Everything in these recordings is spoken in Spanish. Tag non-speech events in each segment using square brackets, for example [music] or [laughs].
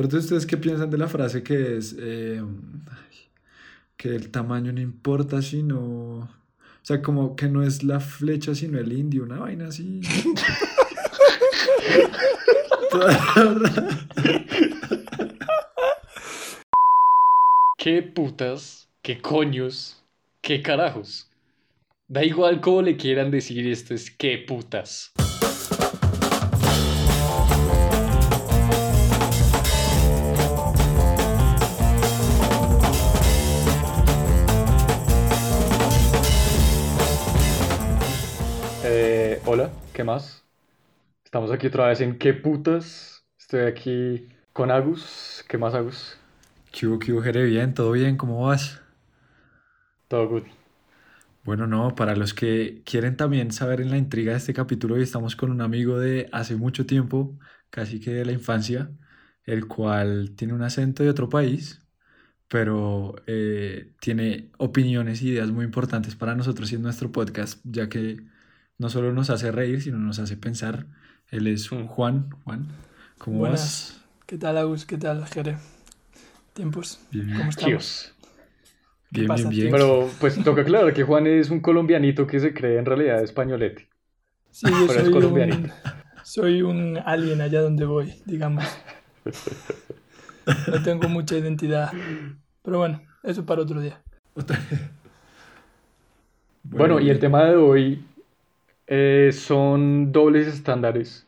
Pero entonces, ¿ustedes qué piensan de la frase que es eh, que el tamaño no importa, sino... O sea, como que no es la flecha, sino el indio, una vaina así. [laughs] ¿Qué putas? ¿Qué coños? ¿Qué carajos? Da igual cómo le quieran decir esto, es qué putas. Hola, ¿qué más? Estamos aquí otra vez en qué putas. Estoy aquí con Agus. ¿Qué más, Agus? ¿Qué hubo, qué hubo, Jere? Bien, ¿todo bien? ¿Cómo vas? Todo good. Bueno, no, para los que quieren también saber en la intriga de este capítulo, hoy estamos con un amigo de hace mucho tiempo, casi que de la infancia, el cual tiene un acento de otro país, pero eh, tiene opiniones e ideas muy importantes para nosotros y en nuestro podcast, ya que no solo nos hace reír, sino nos hace pensar. Él es. Juan. Juan, ¿cómo Buenas. vas? ¿Qué tal, Agus? ¿Qué tal, Jere? Tiempos. Bien, bien. ¿Cómo estamos? Tíos. Bien, pasa, bien, bien. Pero pues toca aclarar que Juan es un colombianito que se cree en realidad españolete. Sí, yo Pero es soy colombianito. un, soy un alien allá donde voy, digamos. No tengo mucha identidad. Pero bueno, eso para otro día. Bueno, y el tema de hoy eh, son dobles estándares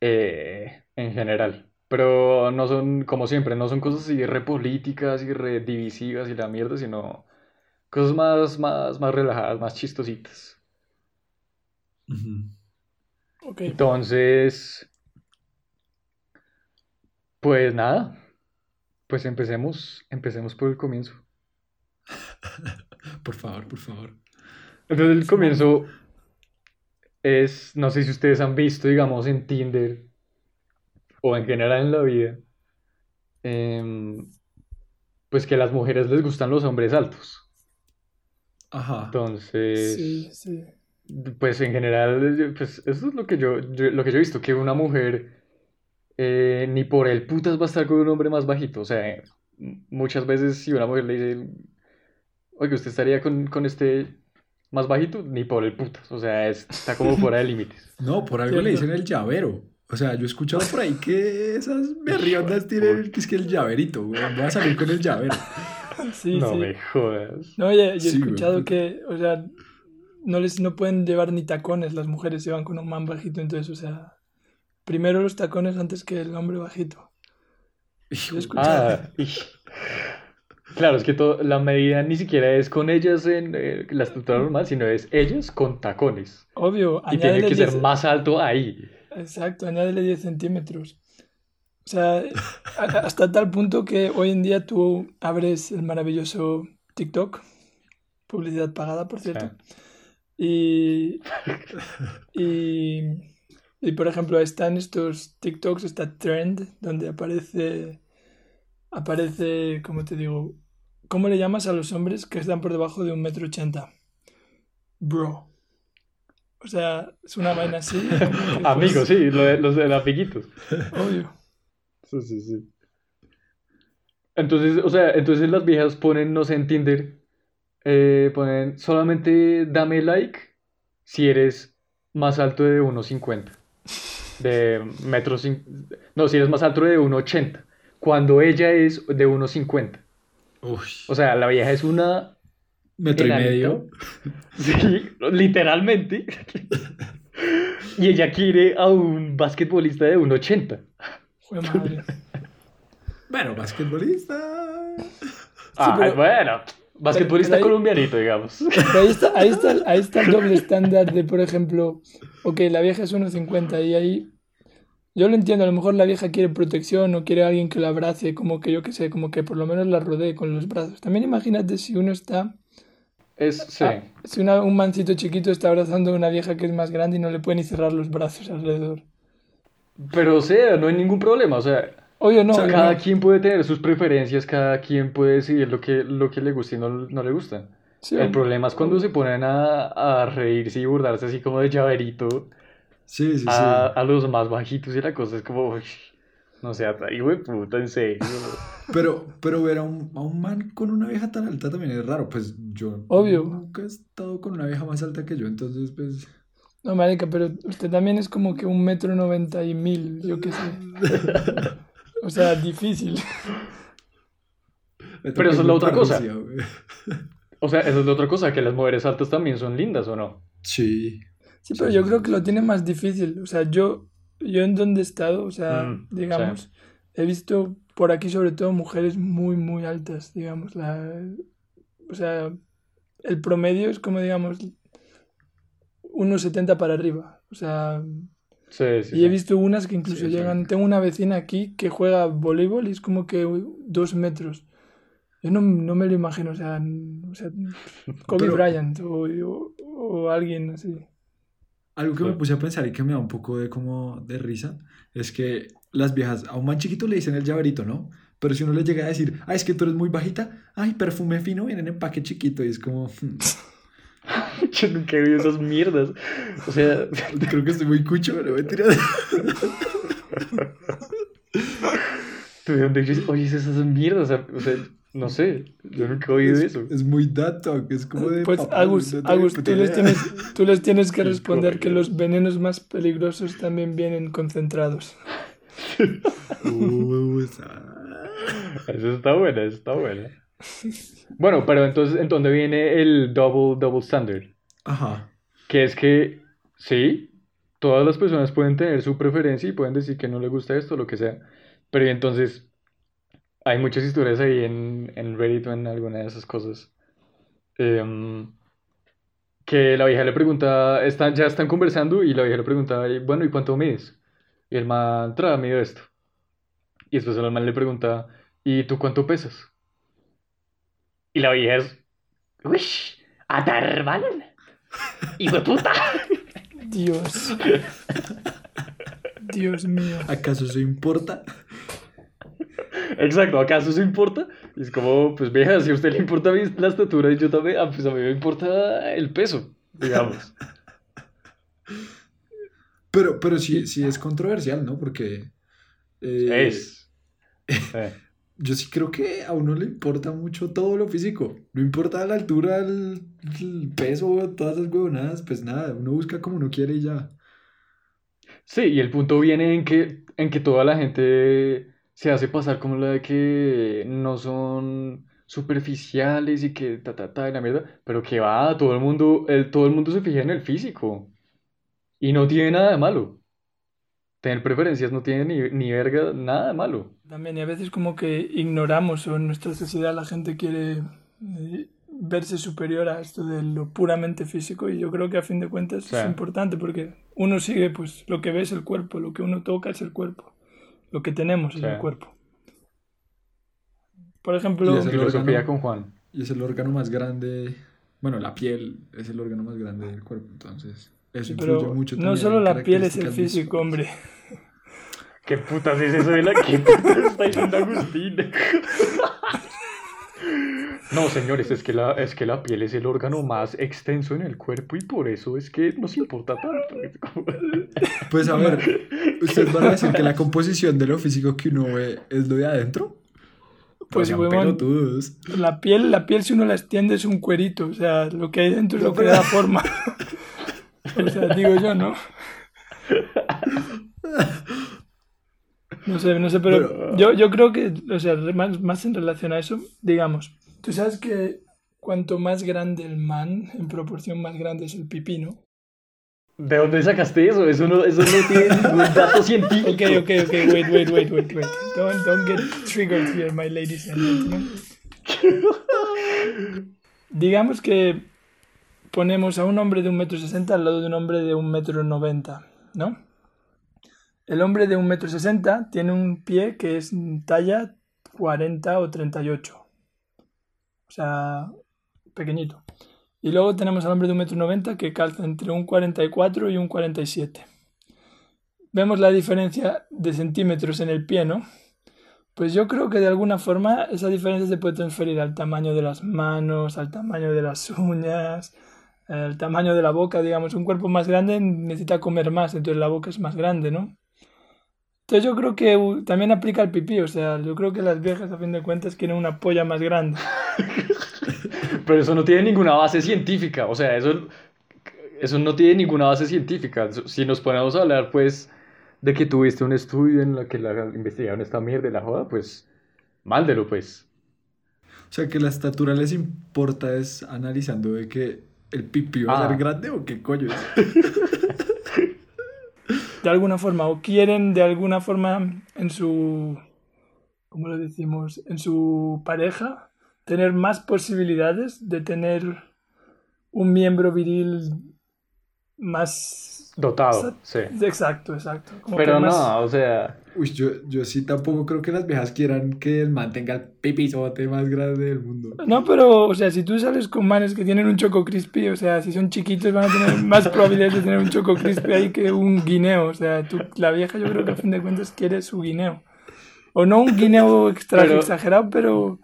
eh, en general. Pero no son, como siempre, no son cosas así re políticas y re divisivas y la mierda, sino cosas más, más, más relajadas, más chistositas. Entonces, pues nada, pues empecemos, empecemos por el comienzo. [laughs] Por favor, por favor. Entonces el comienzo es, no sé si ustedes han visto, digamos, en Tinder o en general en la vida, em, pues que a las mujeres les gustan los hombres altos. Ajá. Entonces, Sí, sí. pues en general, pues eso es lo que yo, yo- lo que yo he visto, que una mujer eh, ni por el putas va a estar con un hombre más bajito. O sea, muchas veces si una mujer le dice, oye, ¿usted estaría con, con este más bajito? Ni por el putas. O sea, es- está como fuera de límites. [laughs] No, por algo le dicen el llavero. O sea, yo he escuchado por ahí que esas berriondas tienen que es que el llaverito, güey. Voy a salir con el llavero. [laughs] Sí, No sí. me jodas. No, oye, yo he Sí, güey. escuchado que, o sea, no les no pueden llevar ni tacones, las mujeres se van con un man bajito, entonces, o sea, primero los tacones antes que el hombre bajito. Yo he escuchado. Ah, [laughs] claro, es que to- la medida ni siquiera es con ellas en eh, la estructura normal, sino es ellas con tacones. Obvio, Y tiene que ser 10 más alto ahí. Exacto, añádele 10 centímetros. O sea, hasta tal punto que hoy en día tú abres el maravilloso TikTok, publicidad pagada, por cierto, y, y, y, por ejemplo, están estos TikToks, esta trend, donde aparece, aparece, ¿cómo te digo? ¿Cómo le llamas a los hombres que están por debajo de un metro ochenta? Bro. O sea, es una vaina así. [laughs] Amigos, sí, lo de- los de amiguitos. Obvio. Sí, sí, sí. Entonces, o sea, entonces las viejas ponen, no sé, en Tinder, eh, ponen solamente dame like si eres más alto de 1,50. De metro cin- No, si eres más alto de 1,80. Cuando ella es de 1,50. Uy, O sea, la vieja es una metro y medio. [laughs] Sí, literalmente. Y ella quiere a un basquetbolista de 1,80. Fue madre. Bueno, basquetbolista. Ah, pero- bueno, basquetbolista pero ahí- colombianito, digamos. Ahí está, ahí está, ahí está el doble estándar de, por ejemplo, ok, la vieja es 1,50 y ahí yo lo entiendo, a lo mejor la vieja quiere protección o quiere a alguien que la abrace, como que yo qué sé, como que por lo menos la rodee con los brazos. También imagínate si uno está, Es, sí. ah, si una- un mancito chiquito está abrazando a una vieja que es más grande y no le puede ni cerrar los brazos alrededor. Pero, o sea, no hay ningún problema. O sea, Obvio, no, O sea, cada quien puede tener sus preferencias, cada quien puede decidir lo que, lo que le gusta y no, no le gusta. Sí, El problema es cuando se ponen a, a reírse y burlarse así como de llaverito Sí, sí, sí. a, a los más bajitos y la cosa es como, uy, No sea, hijo de puta, en serio. Pero, pero ver a un, a un man con una vieja tan alta también es raro. Pues yo Obvio. nunca he estado con una vieja más alta que yo, entonces pues... No, marica, pero usted también es como que un metro noventa y mil, yo qué sé. [laughs] O sea, difícil. Pero eso es la otra cosa. O sea, esa es la otra cosa, que las mujeres altas también son lindas, ¿o no? Sí. Sí, pero yo creo que lo tiene más difícil. O sea, yo, yo en donde he estado, o sea, Mm, digamos, he visto por aquí sobre todo mujeres muy, muy altas, digamos. La, o sea, el promedio es como, digamos, unos 70 para arriba. O sea, Sí, sí. y he visto unas que incluso llegan. Tengo una vecina aquí que juega voleibol y es como que dos metros. Yo no, no me lo imagino, o sea, o sea, [laughs] Kobe Pero- Bryant o, o- o alguien así. Algo que me puse a pensar y que me da un poco de como de risa es que las viejas a un man chiquito le dicen el llaverito, ¿no? Pero si uno le llega a decir, ah, es que tú eres muy bajita, ay, perfume fino, viene en empaque chiquito y es como, "Hmm, [laughs] Yo nunca he visto esas mierdas. O sea, [laughs] creo que estoy muy cucho, [laughs] pero mentira. ¿tú de dónde oyes oyes esas mierdas? O sea, no sé, yo nunca he oído Es, eso. es muy dato, es como de Pues papá, Agus, no Agus, tú les tienes, tú les tienes que [laughs] responder que los venenos más peligrosos también vienen concentrados. Uh, [laughs] esa- Eso está buena, eso está buena. Bueno, pero entonces, ¿en dónde viene el double, double standard? Ajá. Que es que, sí, todas las personas pueden tener su preferencia y pueden decir que no le gusta esto o lo que sea. Pero y entonces, hay muchas historias ahí en, en Reddit o en alguna de esas cosas. em, que la vieja le pregunta, están, ya están conversando y la vieja le pregunta, "Y, bueno, ¿y cuánto mides? Y el man, tra, mido esto. Y después el man le pregunta, ¿y tú cuánto pesas? Y la vieja es, uy, Atarval. [laughs] ¡Hijo de puta! Dios. [laughs] Dios mío. ¿Acaso eso importa? Exacto, ¿acaso eso importa? Y es como, pues vieja, si a usted le importa la estatura y yo también, ah, pues a mí me importa el peso, digamos. Pero, pero sí, sí es controversial, ¿no? Porque eh, Es. Eh, [laughs] yo sí creo que a uno le importa mucho todo lo físico. No importa la altura, el, el peso, todas esas huevonadas, pues nada, uno busca como uno quiere y ya. Sí, y el punto viene en que, en que toda la gente se hace pasar como la de que no son superficiales y que ta ta ta y la mierda, pero que va, todo el mundo, el, todo el mundo se fija en el físico y no tiene nada de malo. Tener preferencias no tiene ni, ni verga, nada de malo. También, y a veces como que ignoramos o en nuestra sociedad la gente quiere eh, verse superior a esto de lo puramente físico y yo creo que a fin de cuentas Sí. es importante porque uno sigue, pues lo que ve es el cuerpo, lo que uno toca es el cuerpo, lo que tenemos es el cuerpo. Por Y ejemplo, es el Filosofía órgano- con Juan. Y es el órgano más grande, bueno, la piel es el órgano más grande del cuerpo, entonces eso sí, influye pero mucho no solo la piel es el físico, visuales. hombre. ¿Qué putas es eso de la que putas está diciendo Agustín? [laughs] No, señores, es que, la, es que la piel es el órgano más extenso en el cuerpo y por eso es que nos importa tanto. [laughs] Pues a ver, ¿ustedes van a decir que la composición de lo físico que uno ve es lo de adentro? Pues, huevón, pelotudos. La piel, la piel si uno la extiende es un cuerito, o sea, lo que hay dentro es lo que da forma. [laughs] O sea, digo yo, ¿no? [laughs] No sé, no sé, pero yo, yo creo que, o sea, más, más en relación a eso, digamos, tú sabes que cuanto más grande el man, en proporción más grande es el pipí, ¿no? ¿De dónde sacaste eso? Eso no, eso no tiene ningún dato [laughs] científico. Ok, ok, ok, wait, wait, wait, wait, wait. Don't, don't get triggered here, my ladies and gentlemen. Digamos que ponemos a un hombre de un metro sesenta al lado de un hombre de un metro noventa, ¿no? El hombre de un metro sesenta tiene un pie que es talla 40 o 38. O sea, pequeñito. Y luego tenemos al hombre de un metro noventa que calza entre un 44 y un 47. Vemos la diferencia de centímetros en el pie, ¿no? Pues yo creo que de alguna forma esa diferencia se puede transferir al tamaño de las manos, al tamaño de las uñas, al tamaño de la boca, digamos. Un cuerpo más grande necesita comer más, entonces la boca es más grande, ¿no? Entonces yo creo que uh, también aplica el pipí, o sea, yo creo que las viejas a fin de cuentas quieren una polla más grande. [laughs] Pero eso no tiene ninguna base científica, o sea, eso, eso no tiene ninguna base científica. Si nos ponemos a hablar, pues, de que tuviste un estudio en el que la investigaron esta mierda de la joda, pues, mándelo, pues. O sea, que la estatura les importa es analizando de que el pipí va a Ah. ser grande o qué coño es. [laughs] De alguna forma, o quieren de alguna forma en su, ¿cómo lo decimos? En su pareja, tener más posibilidades de tener un miembro viril más... Dotado, sí. Exacto, exacto. Como Pero más- no, o sea, Uy, yo, yo sí tampoco creo que las viejas quieran que el man tenga el pipizote más grande del mundo. No, pero, o sea, si tú sales con manes que tienen un choco crispy, o sea, si son chiquitos van a tener más [laughs] probabilidades de tener un choco crispy ahí que un guineo. O sea, tú, la vieja yo creo que a fin de cuentas quiere su guineo. O no un guineo extra Pero- exagerado, pero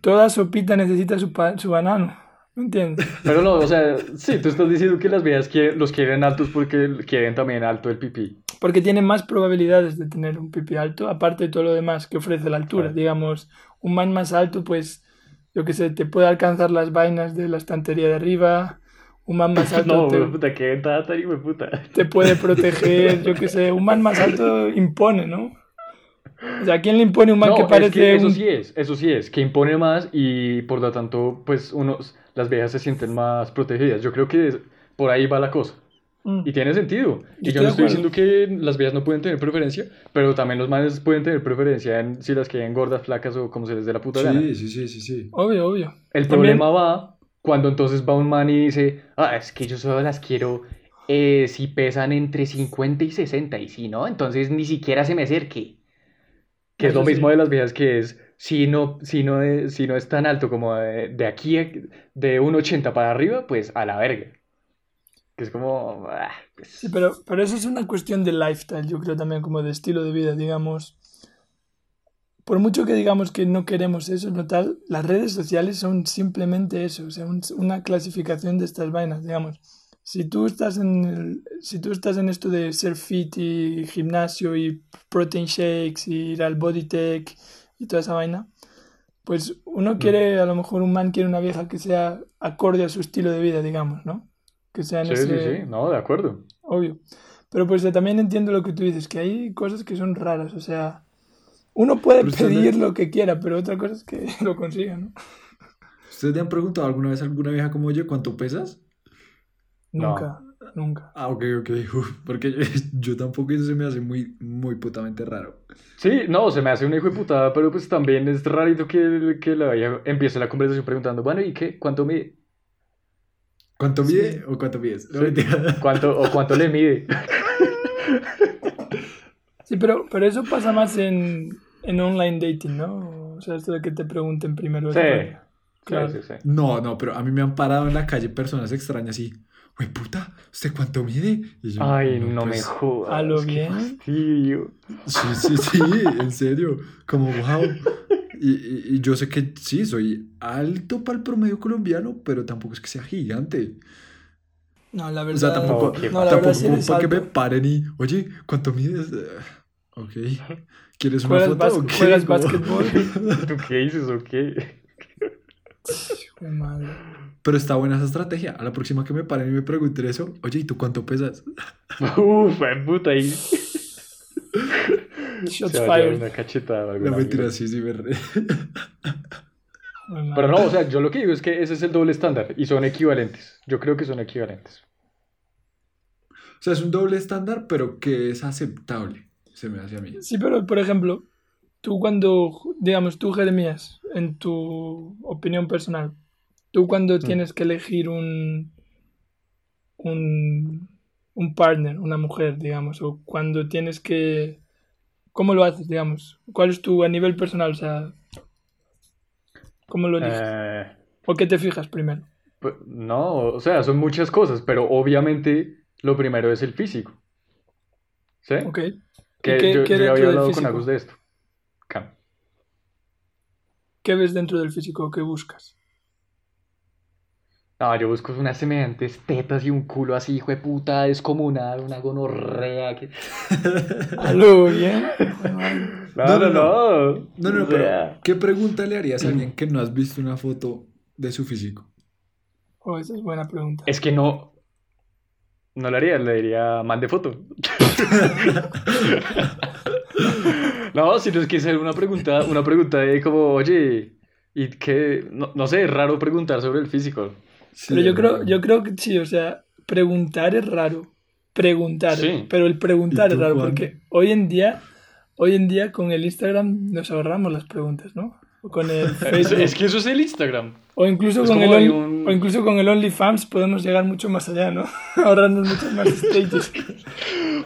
toda sopita necesita su, pa- su banano. ¿Me entiendes? pero no, o sea, sí, tú estás diciendo que las viejas quieren- los quieren altos porque quieren también alto el pipí. Porque tiene más probabilidades de tener un pipi alto, aparte de todo lo demás que ofrece la altura. Claro. Digamos, un man más alto, pues, yo qué sé, te puede alcanzar las vainas de la estantería de arriba. Un man más [laughs] alto No, te, puta, qué puta. te puede [laughs] proteger, yo qué sé. Un man más alto impone, ¿no? O sea, ¿a quién le impone un man No, que es parece que eso un- sí es, eso sí es, que impone más y por lo tanto, pues unos, las viejas se sienten más protegidas. Yo creo que es- por ahí va la cosa. Mm. Y tiene sentido. Y yo no estoy diciendo que las viejas no pueden tener preferencia, pero también los manes pueden tener preferencia en si las quieren gordas, flacas o como se les dé la puta gana. Sí, sí, sí, sí, sí. Obvio, obvio. El También- problema va cuando entonces va un man y dice, ah, es que yo solo las quiero eh, si pesan entre 50 y 60, y si no, entonces ni siquiera se me acerque. Que es lo mismo de las viejas que es, si no, si no es, si no es tan alto como de, de aquí, de 1,80 para arriba, pues a la verga. Que es como, ah, pues, Sí, pero, pero eso es una cuestión de lifestyle, yo creo también como de estilo de vida, digamos. Por mucho que digamos que no queremos eso, no tal, las redes sociales son simplemente eso, o sea, un- una clasificación de estas vainas, digamos. Si tú estás en el- si tú estás en esto de ser fit y gimnasio y protein shakes y ir al bodytech y toda esa vaina, pues uno quiere, a lo mejor un man quiere una vieja que sea acorde a su estilo de vida, digamos, ¿no? Que sea en sí, sí, ese- sí, no, de acuerdo. Obvio. Pero pues también entiendo lo que tú dices, que hay cosas que son raras, o sea, uno puede Pero pedir lo que quiera, pero otra cosa es que [laughs] lo consiga, ¿no? ¿Ustedes le han preguntado alguna vez a alguna vieja como yo cuánto pesas? No. Nunca, nunca. Ah, ok, ok. [laughs] uf, porque yo, [laughs] yo tampoco eso se me hace muy, muy putamente raro. Sí, no, se me hace un hijo de putada, pero pues también es rarito que, que la vieja empiece la conversación preguntando, bueno, ¿y qué? ¿Cuánto mide? ¿Cuánto Sí. mide o cuánto mides? No, Sí. mentira. [laughs] ¿Cuánto, o cuánto le mide? Sí, pero, pero eso pasa más en, en online dating, ¿no? O sea, esto de que te pregunten primero. Sí, Claro. sí, sí. No, no, pero a mí me han parado en la calle personas extrañas y, güey, puta, ¿usted cuánto mide? Y yo, Ay, no me pues, jodas. ¿A lo bien? fastidio. Sí, sí, sí, en serio. Como, wow. Y, y- y yo sé que sí, soy alto para el promedio colombiano, pero tampoco es que sea gigante. No, la O verdad. sea, tampoco, No, qué no, la tampoco verdad sí como para que me paren y, oye, ¿cuánto mides? Eh, Ok. ¿Quieres una ¿Juegas, foto o juegas básquetbol? [laughs] ¿Tú qué dices o qué? [laughs] Madre. Pero está buena esa estrategia. A la próxima que me paren y me pregunten eso, oye, ¿y tú cuánto pesas? [laughs] Uf, eh, puta, ahí. [laughs] Shots fired. una cachetada. La mentira, sí, sí, de madre. Pero no, o sea, yo lo que digo es que ese es el doble estándar y son equivalentes. Yo creo que son equivalentes. O sea, es un doble estándar, pero que es aceptable, se me hace a mí. Sí, pero por ejemplo, tú cuando, digamos, tú Jeremías, en tu opinión personal, tú cuando tienes que elegir un, un, un partner, una mujer, digamos, o cuando tienes que, ¿cómo lo haces, digamos? ¿Cuál es tu a nivel personal? O sea, ¿cómo lo eliges? Eh, ¿O qué te fijas primero? pues, no, o sea, son muchas cosas, pero obviamente lo primero es el físico. ¿Sí? Ok. ¿Y Que qué, yo, qué yo había hablado con? Agus de esto. Cam. ¿Qué ves dentro del físico? ¿Qué buscas? No, yo busco unas semejantes tetas y un culo así, hijo de puta, descomunal, una gonorrea. Que... [laughs] Aló, bien. No, no, no. No, no, O pero ¿qué pregunta le harías a alguien [clears throat] que no has visto una foto de su físico? Oh, esa es buena pregunta. Es que no. No le haría, le diría, mande foto. [laughs] No, si no es que hacer una pregunta, una pregunta de como, oye, y que, no, no sé, es raro preguntar sobre el físico. Sí, Pero yo creo, yo creo que sí, o sea, preguntar es raro. Preguntar, Sí. pero el preguntar ¿Y es raro Juan? porque hoy en día, hoy en día con el Instagram nos ahorramos las preguntas, ¿no? O con el [laughs] Es, Facebook. es que eso es el Instagram. O incluso, Es con el un- o incluso con el OnlyFans podemos llegar mucho más allá, ¿no? [laughs] Ahorrarnos muchos más stages. [laughs]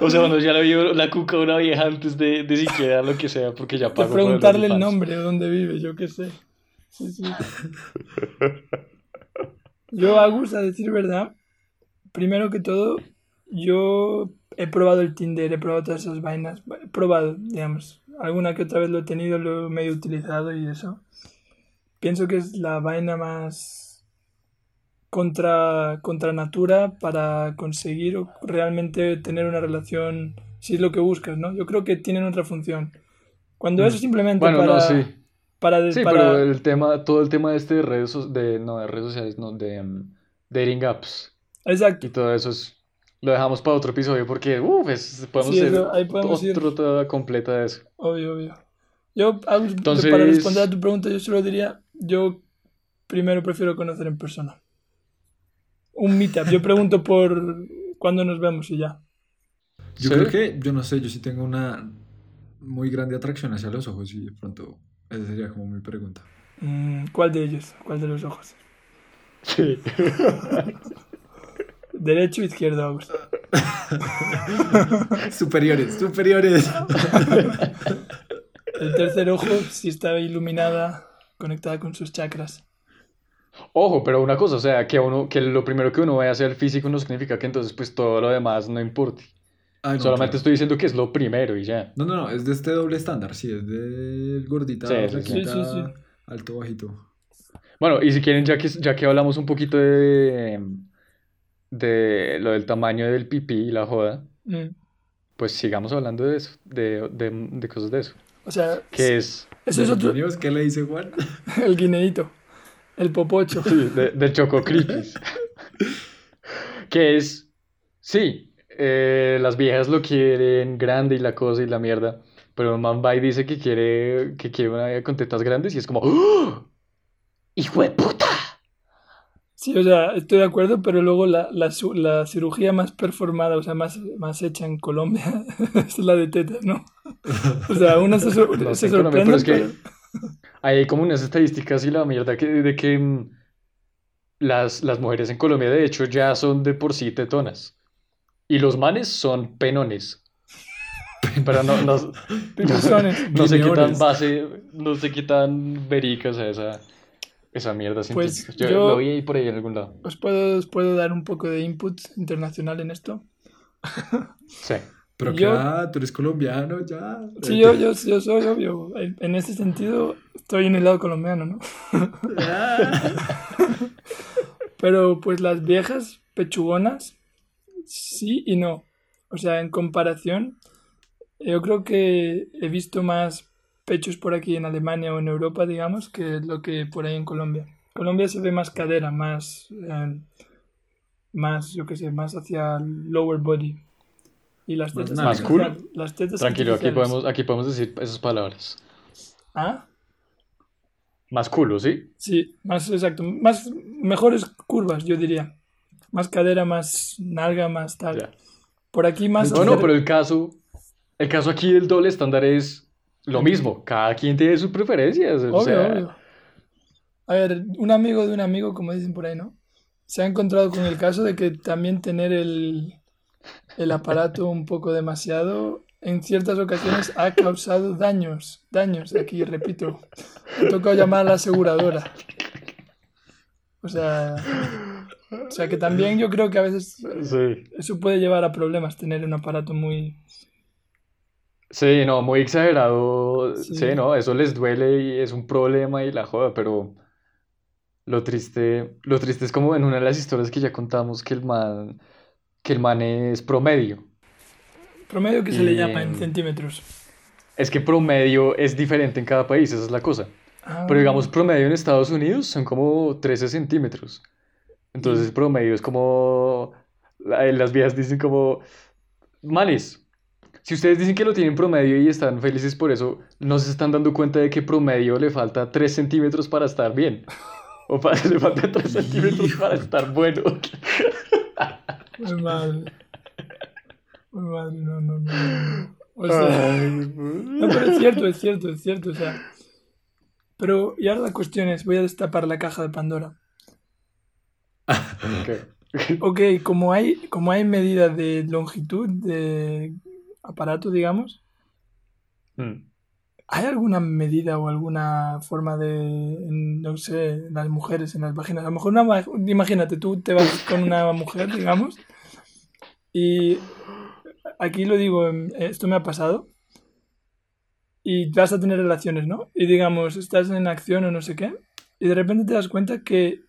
O sea, cuando ya le vio la cuca a una vieja antes de, de siquiera lo que sea, porque ya De pagó por preguntarle el OnlyFans. nombre dónde vive, yo qué sé. Sí, sí. Yo, Agus, a decir verdad, primero que todo, yo he probado el Tinder, he probado todas esas vainas. He probado, digamos. Alguna que otra vez lo he tenido, lo he medio utilizado y eso. Pienso que es la vaina más contra, contra natura para conseguir realmente tener una relación, si es lo que buscas, ¿no? Yo creo que tienen otra función. Cuando eso simplemente Bueno, para, no, sí. Para, Sí, para- pero el tema, todo el tema de este de redes, so- de, no, de redes sociales, no, de mm, dating apps Exacto. y todo eso es, lo dejamos para otro episodio porque, uff, podemos Sí, hacer eso, ahí podemos otro completa de eso. Obvio, obvio. Yo, Entonces- para responder a tu pregunta, yo solo diría, yo primero prefiero conocer en persona. Un meetup. Yo pregunto por cuándo nos vemos y ya. Yo ¿Sí? creo que, yo no sé, yo sí tengo una muy grande atracción hacia los ojos y de pronto esa sería como mi pregunta. Mm, ¿Cuál de ellos? ¿Cuál de los ojos? Sí. [laughs] Derecho o izquierdo, Agus. [laughs] superiores, superiores. [laughs] El tercer ojo, si está iluminada, conectada con sus chakras. Ojo, pero una cosa, o sea, que uno, que lo primero que uno vaya a hacer físico no significa que entonces pues todo lo demás no importe. Ah, no, Solamente claro. estoy diciendo que es lo primero y ya. No, no, no, es de este doble estándar, sí, es del gordita, Sí, sí, sí. flaquita, Sí, sí, sí. alto, bajito. Bueno, y si quieren, ya que, ya que hablamos un poquito de, de lo del tamaño del pipí y la joda, Mm. pues sigamos hablando de eso, de, de, de cosas de eso. O sea, Que es eso es ¿De otro? ¿Qué le dice Juan? [laughs] el guineíto, el popocho. Sí, de, Crispis. [laughs] Que es, sí, eh, las viejas lo quieren grande y la cosa y la mierda, pero un man va y dice que quiere, que quiere una vieja con tetas grandes y es como, ¡Oh! ¡Hijo de puta! Sí, o sea, estoy de acuerdo, pero luego la, la, la cirugía más performada, o sea, más, más hecha en Colombia, [laughs] es la de tetas, ¿no? O sea, uno se, sor- [laughs] No se sorprende, pero es que pero- hay como unas estadísticas y la mierda que, de que mm, las, las mujeres en Colombia de hecho ya son de por sí tetonas y los manes son penones. [laughs] Pero no, no, no sé qué tan Guineones. base, no sé qué tan verica sea esa, esa mierda Pues científica. Yo yo- lo vi ahí por ahí en algún lado. ¿Os puedo, os puedo dar un poco de input internacional en esto? [laughs] Sí. Pero Yo- ah, tú eres colombiano, ya. Sí, yo, yo, yo soy obvio. En en ese sentido, estoy en el lado colombiano, ¿no? [laughs] Pero pues las viejas pechugonas, sí y no. O sea, en comparación, yo creo que he visto más pechos por aquí en Alemania o en Europa, digamos, que lo que por ahí en Colombia. Colombia se ve más cadera, más, eh, más, yo qué sé, más hacia el lower body. Y las tetas. Más cool. artificiales- Las tetas Tranquilo, aquí podemos, aquí podemos decir esas palabras. ¿Ah? Más culo, ¿sí? Sí, más exacto, más mejores curvas, yo diría. Más cadera, más nalga, más tal. Ya. Por aquí más No, no, pero el caso, el caso aquí del doble estándar es lo mismo. Cada quien tiene sus preferencias. O Obvio, sea, obvio. A ver, un amigo de un amigo, como dicen por ahí, ¿no? Se ha encontrado con el caso de que también tener el, el aparato un poco demasiado en ciertas ocasiones ha causado daños. Daños, aquí repito. Me ha tocado llamar a la aseguradora. O sea, o sea que también yo creo que a veces sí. eso puede llevar a problemas, tener un aparato muy... Sí, no, muy exagerado. Sí. Sí, no, eso les duele y es un problema y la joda, pero Lo triste, lo triste es como en una de las historias que ya contamos que el man, que el man es promedio. Promedio que se le llama en centímetros. es que promedio es diferente en cada país, esa es la cosa. Ah, Pero digamos, promedio en Estados Unidos son como 13 centímetros. Entonces, promedio es como. la- Las viejas dicen como. Manes, si ustedes dicen que lo tienen promedio y están felices por eso, no se están dando cuenta de que promedio le falta 3 centímetros para estar bien. O para, [laughs] le falta 3 centímetros para estar bueno. muy mal. Muy mal, no, no, no. no. O sea, no, pero es cierto, es cierto, es cierto, o sea. Pero, y ahora la cuestión es, voy a destapar la caja de Pandora. Ok. Ok, como hay, como hay medida de longitud de aparato, digamos, Mm. ¿hay alguna medida o alguna forma de, no sé, las mujeres, en las vaginas? A lo mejor una, imagínate, tú te vas con una mujer, digamos, y aquí lo digo, em, esto me ha pasado, y vas a tener relaciones, ¿no? Y digamos, estás en acción o no sé qué, y de repente te das cuenta que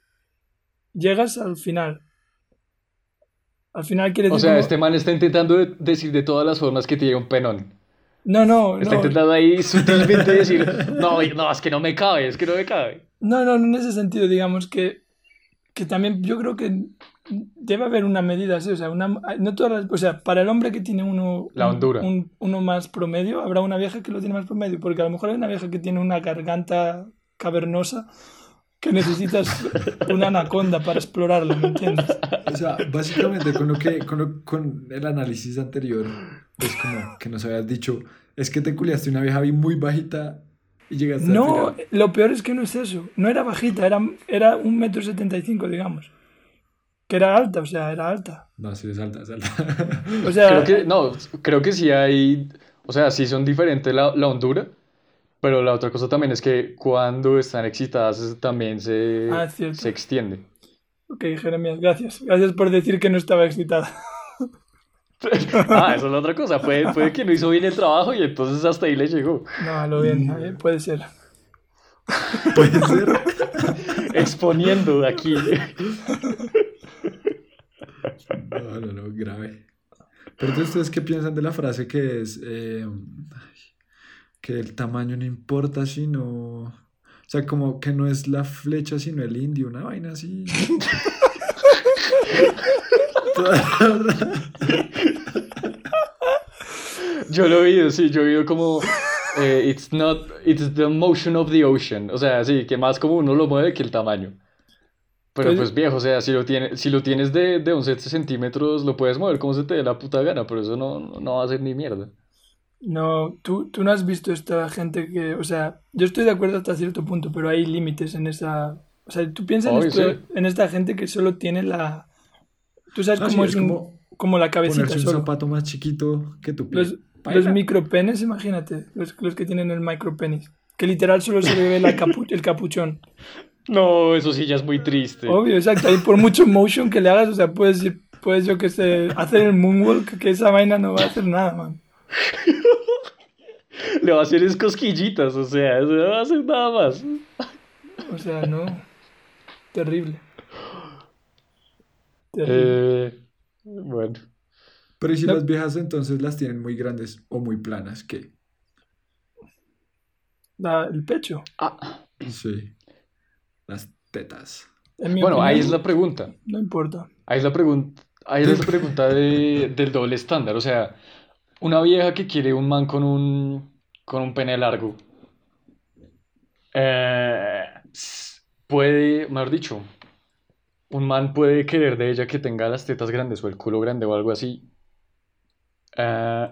llegas al final. Al final quiere O decir sea, como... este man está intentando de- decir de todas las formas que tiene un penón. No, no, Está no. intentando ahí sutilmente decir, no, no, es que no me cabe, es que no me cabe. No, no, en ese sentido, digamos que, que también yo creo que debe haber una medida así, o sea, una, no todas las- o sea, para el hombre que tiene uno, La un- hondura. un- uno más promedio, habrá una vieja que lo tiene más promedio, porque a lo mejor hay una vieja que tiene una garganta cavernosa que necesitas una anaconda para explorarla, ¿me entiendes? O sea, básicamente con lo que, con, lo- con el análisis anterior, es como que nos habías dicho, es que te culiaste una vieja muy bajita y llegaste al No, final. lo peor es que no es eso, no era bajita, era, era un metro setenta y cinco, digamos, que era alta, o sea, era alta. No, sí, es alta, es alta. O sea, Creo que, no, creo que sí hay, o sea, sí son diferentes la, la hondura, pero la otra cosa también es que cuando están excitadas también se, Ah, se extiende. Ok, Jeremías, gracias. Gracias por decir que no estaba excitada. [laughs] Ah, eso es la otra cosa, puede, puede que no hizo bien el trabajo y entonces hasta ahí le llegó. No, lo bien, eh, puede ser. Puede ser. [laughs] Exponiendo aquí. No, no, no, grave. Pero entonces, ¿ustedes qué piensan de la frase que es eh, que el tamaño no importa, sino... O sea, como que no es la flecha, sino el indio, una vaina así. [laughs] Yo lo he oído, sí, yo he oído como eh, it's not, it's the motion of the ocean. O sea, sí, que más como uno lo mueve que el tamaño. Pero Pues- pues viejo, o sea, si lo, tiene, si lo tienes de, de 11 centímetros, lo puedes mover como se te dé la puta gana, pero eso no, no va a ser ni mierda. No, tú, tú no has visto esta gente que, o sea, yo estoy de acuerdo hasta cierto punto, pero hay límites en esa, o sea, tú piensas en, Obvio, esto- sí. en esta gente que solo tiene la, tú sabes No, sí, cómo es un- como la cabecita Ponerse un solo. zapato más chiquito que tu pie. Los, los micropenes, imagínate, los, los que tienen el micropenis, que literal solo se le ve la capu- [laughs] el capuchón. No, eso sí ya es muy triste. Obvio, exacto. Ahí por mucho motion que le hagas, o sea, puedes ir, puedes, yo que sé, hacer el moonwalk, que esa vaina no va a hacer nada, man. [laughs] Le va a hacer es cosquillitas, o sea, eso no va a hacer nada más. O sea, no. Terrible. Terrible. Eh, bueno. Pero ¿y si No. las viejas entonces las tienen muy grandes o muy planas? ¿Qué? La- el pecho. Ah, Sí. Las tetas. Bueno, ahí es la pregunta. No importa. Ahí es la pregunta, ahí es la pregunta de- del doble estándar. O sea, una vieja que quiere un man con un, con un pene largo, eh, puede, mejor dicho, un man puede querer de ella que tenga las tetas grandes o el culo grande o algo así. eh,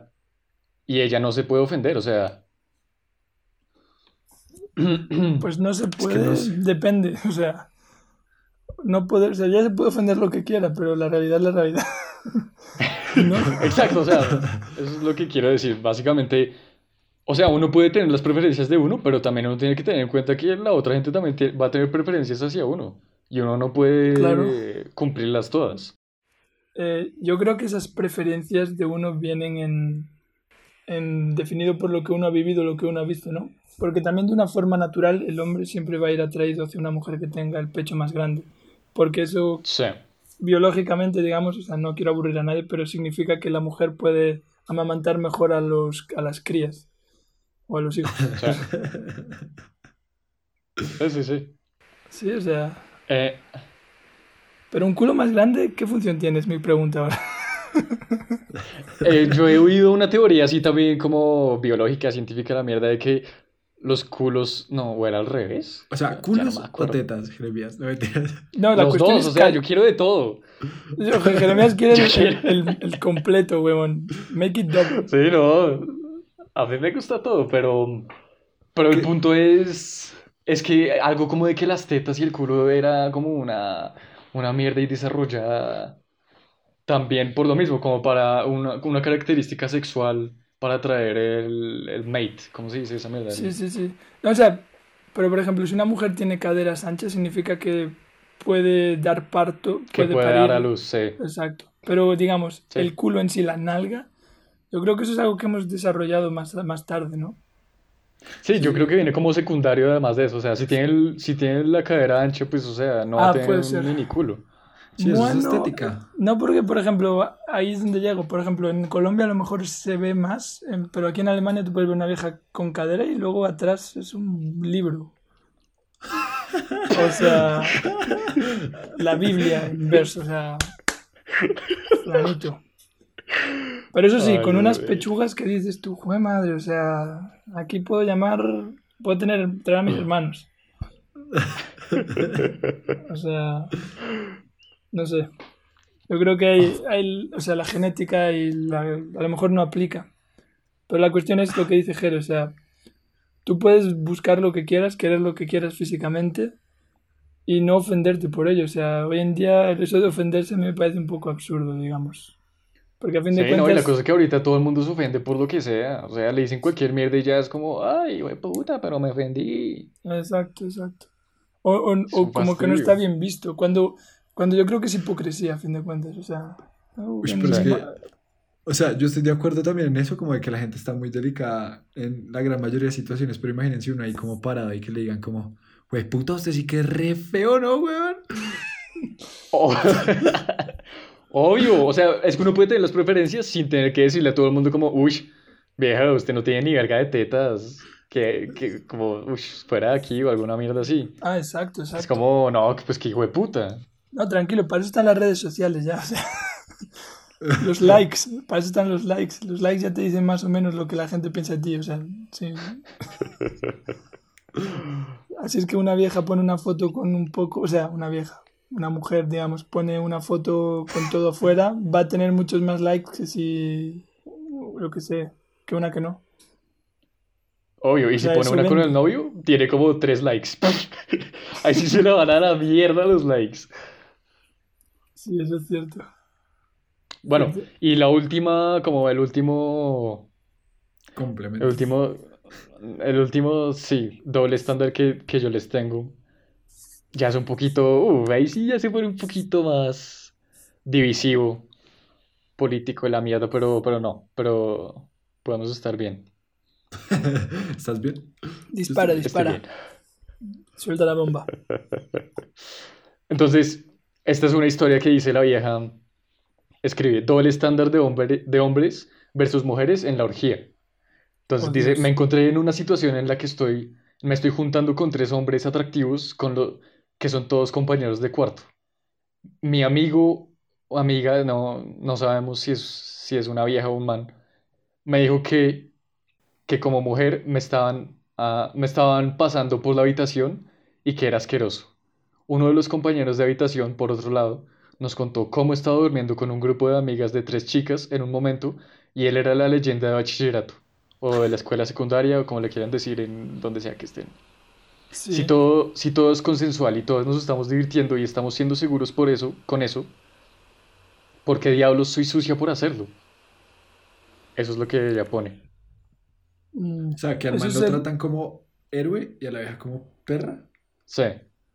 y ella no se puede ofender, o sea. [clears throat] Pues no se puede, no sé. depende. O sea, no puede, o sea, ya se puede ofender lo que quiera, pero la realidad es la realidad. [laughs] ¿No? [laughs] Exacto, o sea, eso es lo que quiero decir. Básicamente, o sea, uno puede tener las preferencias de uno, pero también uno tiene que tener en cuenta que la otra gente también va a tener preferencias hacia uno. Y uno no puede Claro. cumplirlas todas. Eh, yo creo que esas preferencias de uno vienen en, en, definido por lo que uno ha vivido, lo que uno ha visto, ¿no? Porque también de una forma natural el hombre siempre va a ir atraído hacia una mujer que tenga el pecho más grande. Porque eso, Sí. Biológicamente, digamos, o sea, no quiero aburrir a nadie, pero significa que la mujer puede amamantar mejor a, los, a las crías o a los hijos. [laughs] Sí, sí, sí. Sí, o sea... Eh, Pero un culo más grande, ¿qué función tiene? Es mi pregunta ahora. eh, yo he oído una teoría así también como biológica, científica, la mierda, de que los culos, no, o era al revés. O sea, no culos me o tetas, Jeremías, no mentiras. No, la Los cuestión dos, es o sea, yo quiero de todo. Yo, Jeremías quiere Yo el, quiero- el- el completo, huevón. Make it double. [laughs] Sí, no. A mí me gusta todo, pero. Pero el punto es. Es que algo como de que las tetas y el culo era como una, una mierda y desarrollada también por lo mismo, como para una, una característica sexual para atraer el, el mate. ¿Cómo se dice esa mierda? Sí, sí, sí. No, o sea, pero por ejemplo, si una mujer tiene caderas anchas, significa que puede dar parto, Que puede puede parir. dar a luz, sí. Exacto. Pero digamos, Sí. el culo en sí, la nalga, yo creo que eso es algo que hemos desarrollado más, más tarde, ¿no? Sí, yo creo que viene como secundario además de eso. O sea, si tiene, el- si tiene la cadera ancha, pues, o sea, no va Ah, a tener un mini culo. Sí, eso es estética. No, porque, por ejemplo, ahí es donde llego. Por ejemplo, en Colombia a lo mejor se ve más, em, pero aquí en Alemania tú puedes ver una vieja con cadera y luego atrás es un libro. O sea, la Biblia en verso, o sea, planito. Pero eso sí, Ay, con unas pechugas que dices tú, jue madre, o sea, aquí puedo llamar, puedo tener, traer a mis hermanos. O sea, no sé. Yo creo que hay, hay- o sea, la genética y la- a lo mejor no aplica. Pero la cuestión es lo que dice Jero, o sea, tú puedes buscar lo que quieras, querer lo que quieras físicamente y no ofenderte por ello. O sea, hoy en día eso de ofenderse me parece un poco absurdo, digamos. Porque a fin de Sí, no, y la cuentas... cosa es que ahorita todo el mundo se ofende por lo que sea. O sea, le dicen cualquier mierda y ya es como, ay, güey, puta, pero me ofendí. Exacto, exacto. O, o- como que no está bien visto. Cuando, cuando yo creo que es hipocresía, a fin de cuentas. O sea, oh, Uy, pero es que, o sea, yo estoy de acuerdo también en eso, como de que la gente está muy delicada en la gran mayoría de situaciones, pero imagínense uno ahí como parado y que le digan como, güey, puta, usted sí que es re feo, ¿no, weón? [laughs] Oh. Obvio, o sea, es que uno puede tener las preferencias sin tener que decirle a todo el mundo como, uy, vieja, usted no tiene ni verga de tetas. Que, que como, uy, fuera de aquí o alguna mierda así. Ah, exacto, Es exacto. como, no, pues que hijo de puta. No, tranquilo, para eso están las redes sociales ya. O sea, [laughs] los likes, para eso están los likes. Los likes ya te dicen más o menos lo que la gente piensa de ti. O sea, sí. Así es que una vieja pone una foto con un poco, o sea, una vieja, una mujer, digamos, pone una foto con todo afuera, va a tener muchos más likes que si, lo que sé, que una que no. Obvio, y O si pone una con el novio, tiene como tres likes. [laughs] Ahí sí se le van a la mierda los likes. Sí, eso es cierto. Bueno, y la última, como el último, el Complemento. último, el último, sí, doble estándar que, que yo les tengo. Ya es un poquito, uh, ahí sí ya se pone un poquito más divisivo, político de la mierda, pero, pero no, pero podemos estar bien. [laughs] ¿Estás bien? Dispara, Estoy dispara. bien. Suelta la bomba. [laughs] Entonces, esta es una historia que dice la vieja, escribe, doble estándar de, hombre- de hombres versus mujeres en la orgía. Entonces Oh, dice, Dios. me encontré en una situación en la que estoy, me estoy juntando con tres hombres atractivos con lo, que son todos compañeros de cuarto. Mi amigo o amiga, no, no sabemos si es, si es una vieja o un man, me dijo que, que como mujer me estaban, ah, me estaban pasando por la habitación y que era asqueroso. Uno de los compañeros de habitación, por otro lado, nos contó cómo estaba durmiendo con un grupo de amigas de tres chicas en un momento y él era la leyenda de bachillerato o de la escuela secundaria o como le quieran decir en donde sea que estén. Sí. Si todo, si todo es consensual y todos nos estamos divirtiendo y estamos siendo seguros por eso, con eso, ¿por qué diablos soy sucia por hacerlo? Eso es lo que ella pone. Mm, O sea, que al man lo tratan como héroe y a la vieja como perra. Sí,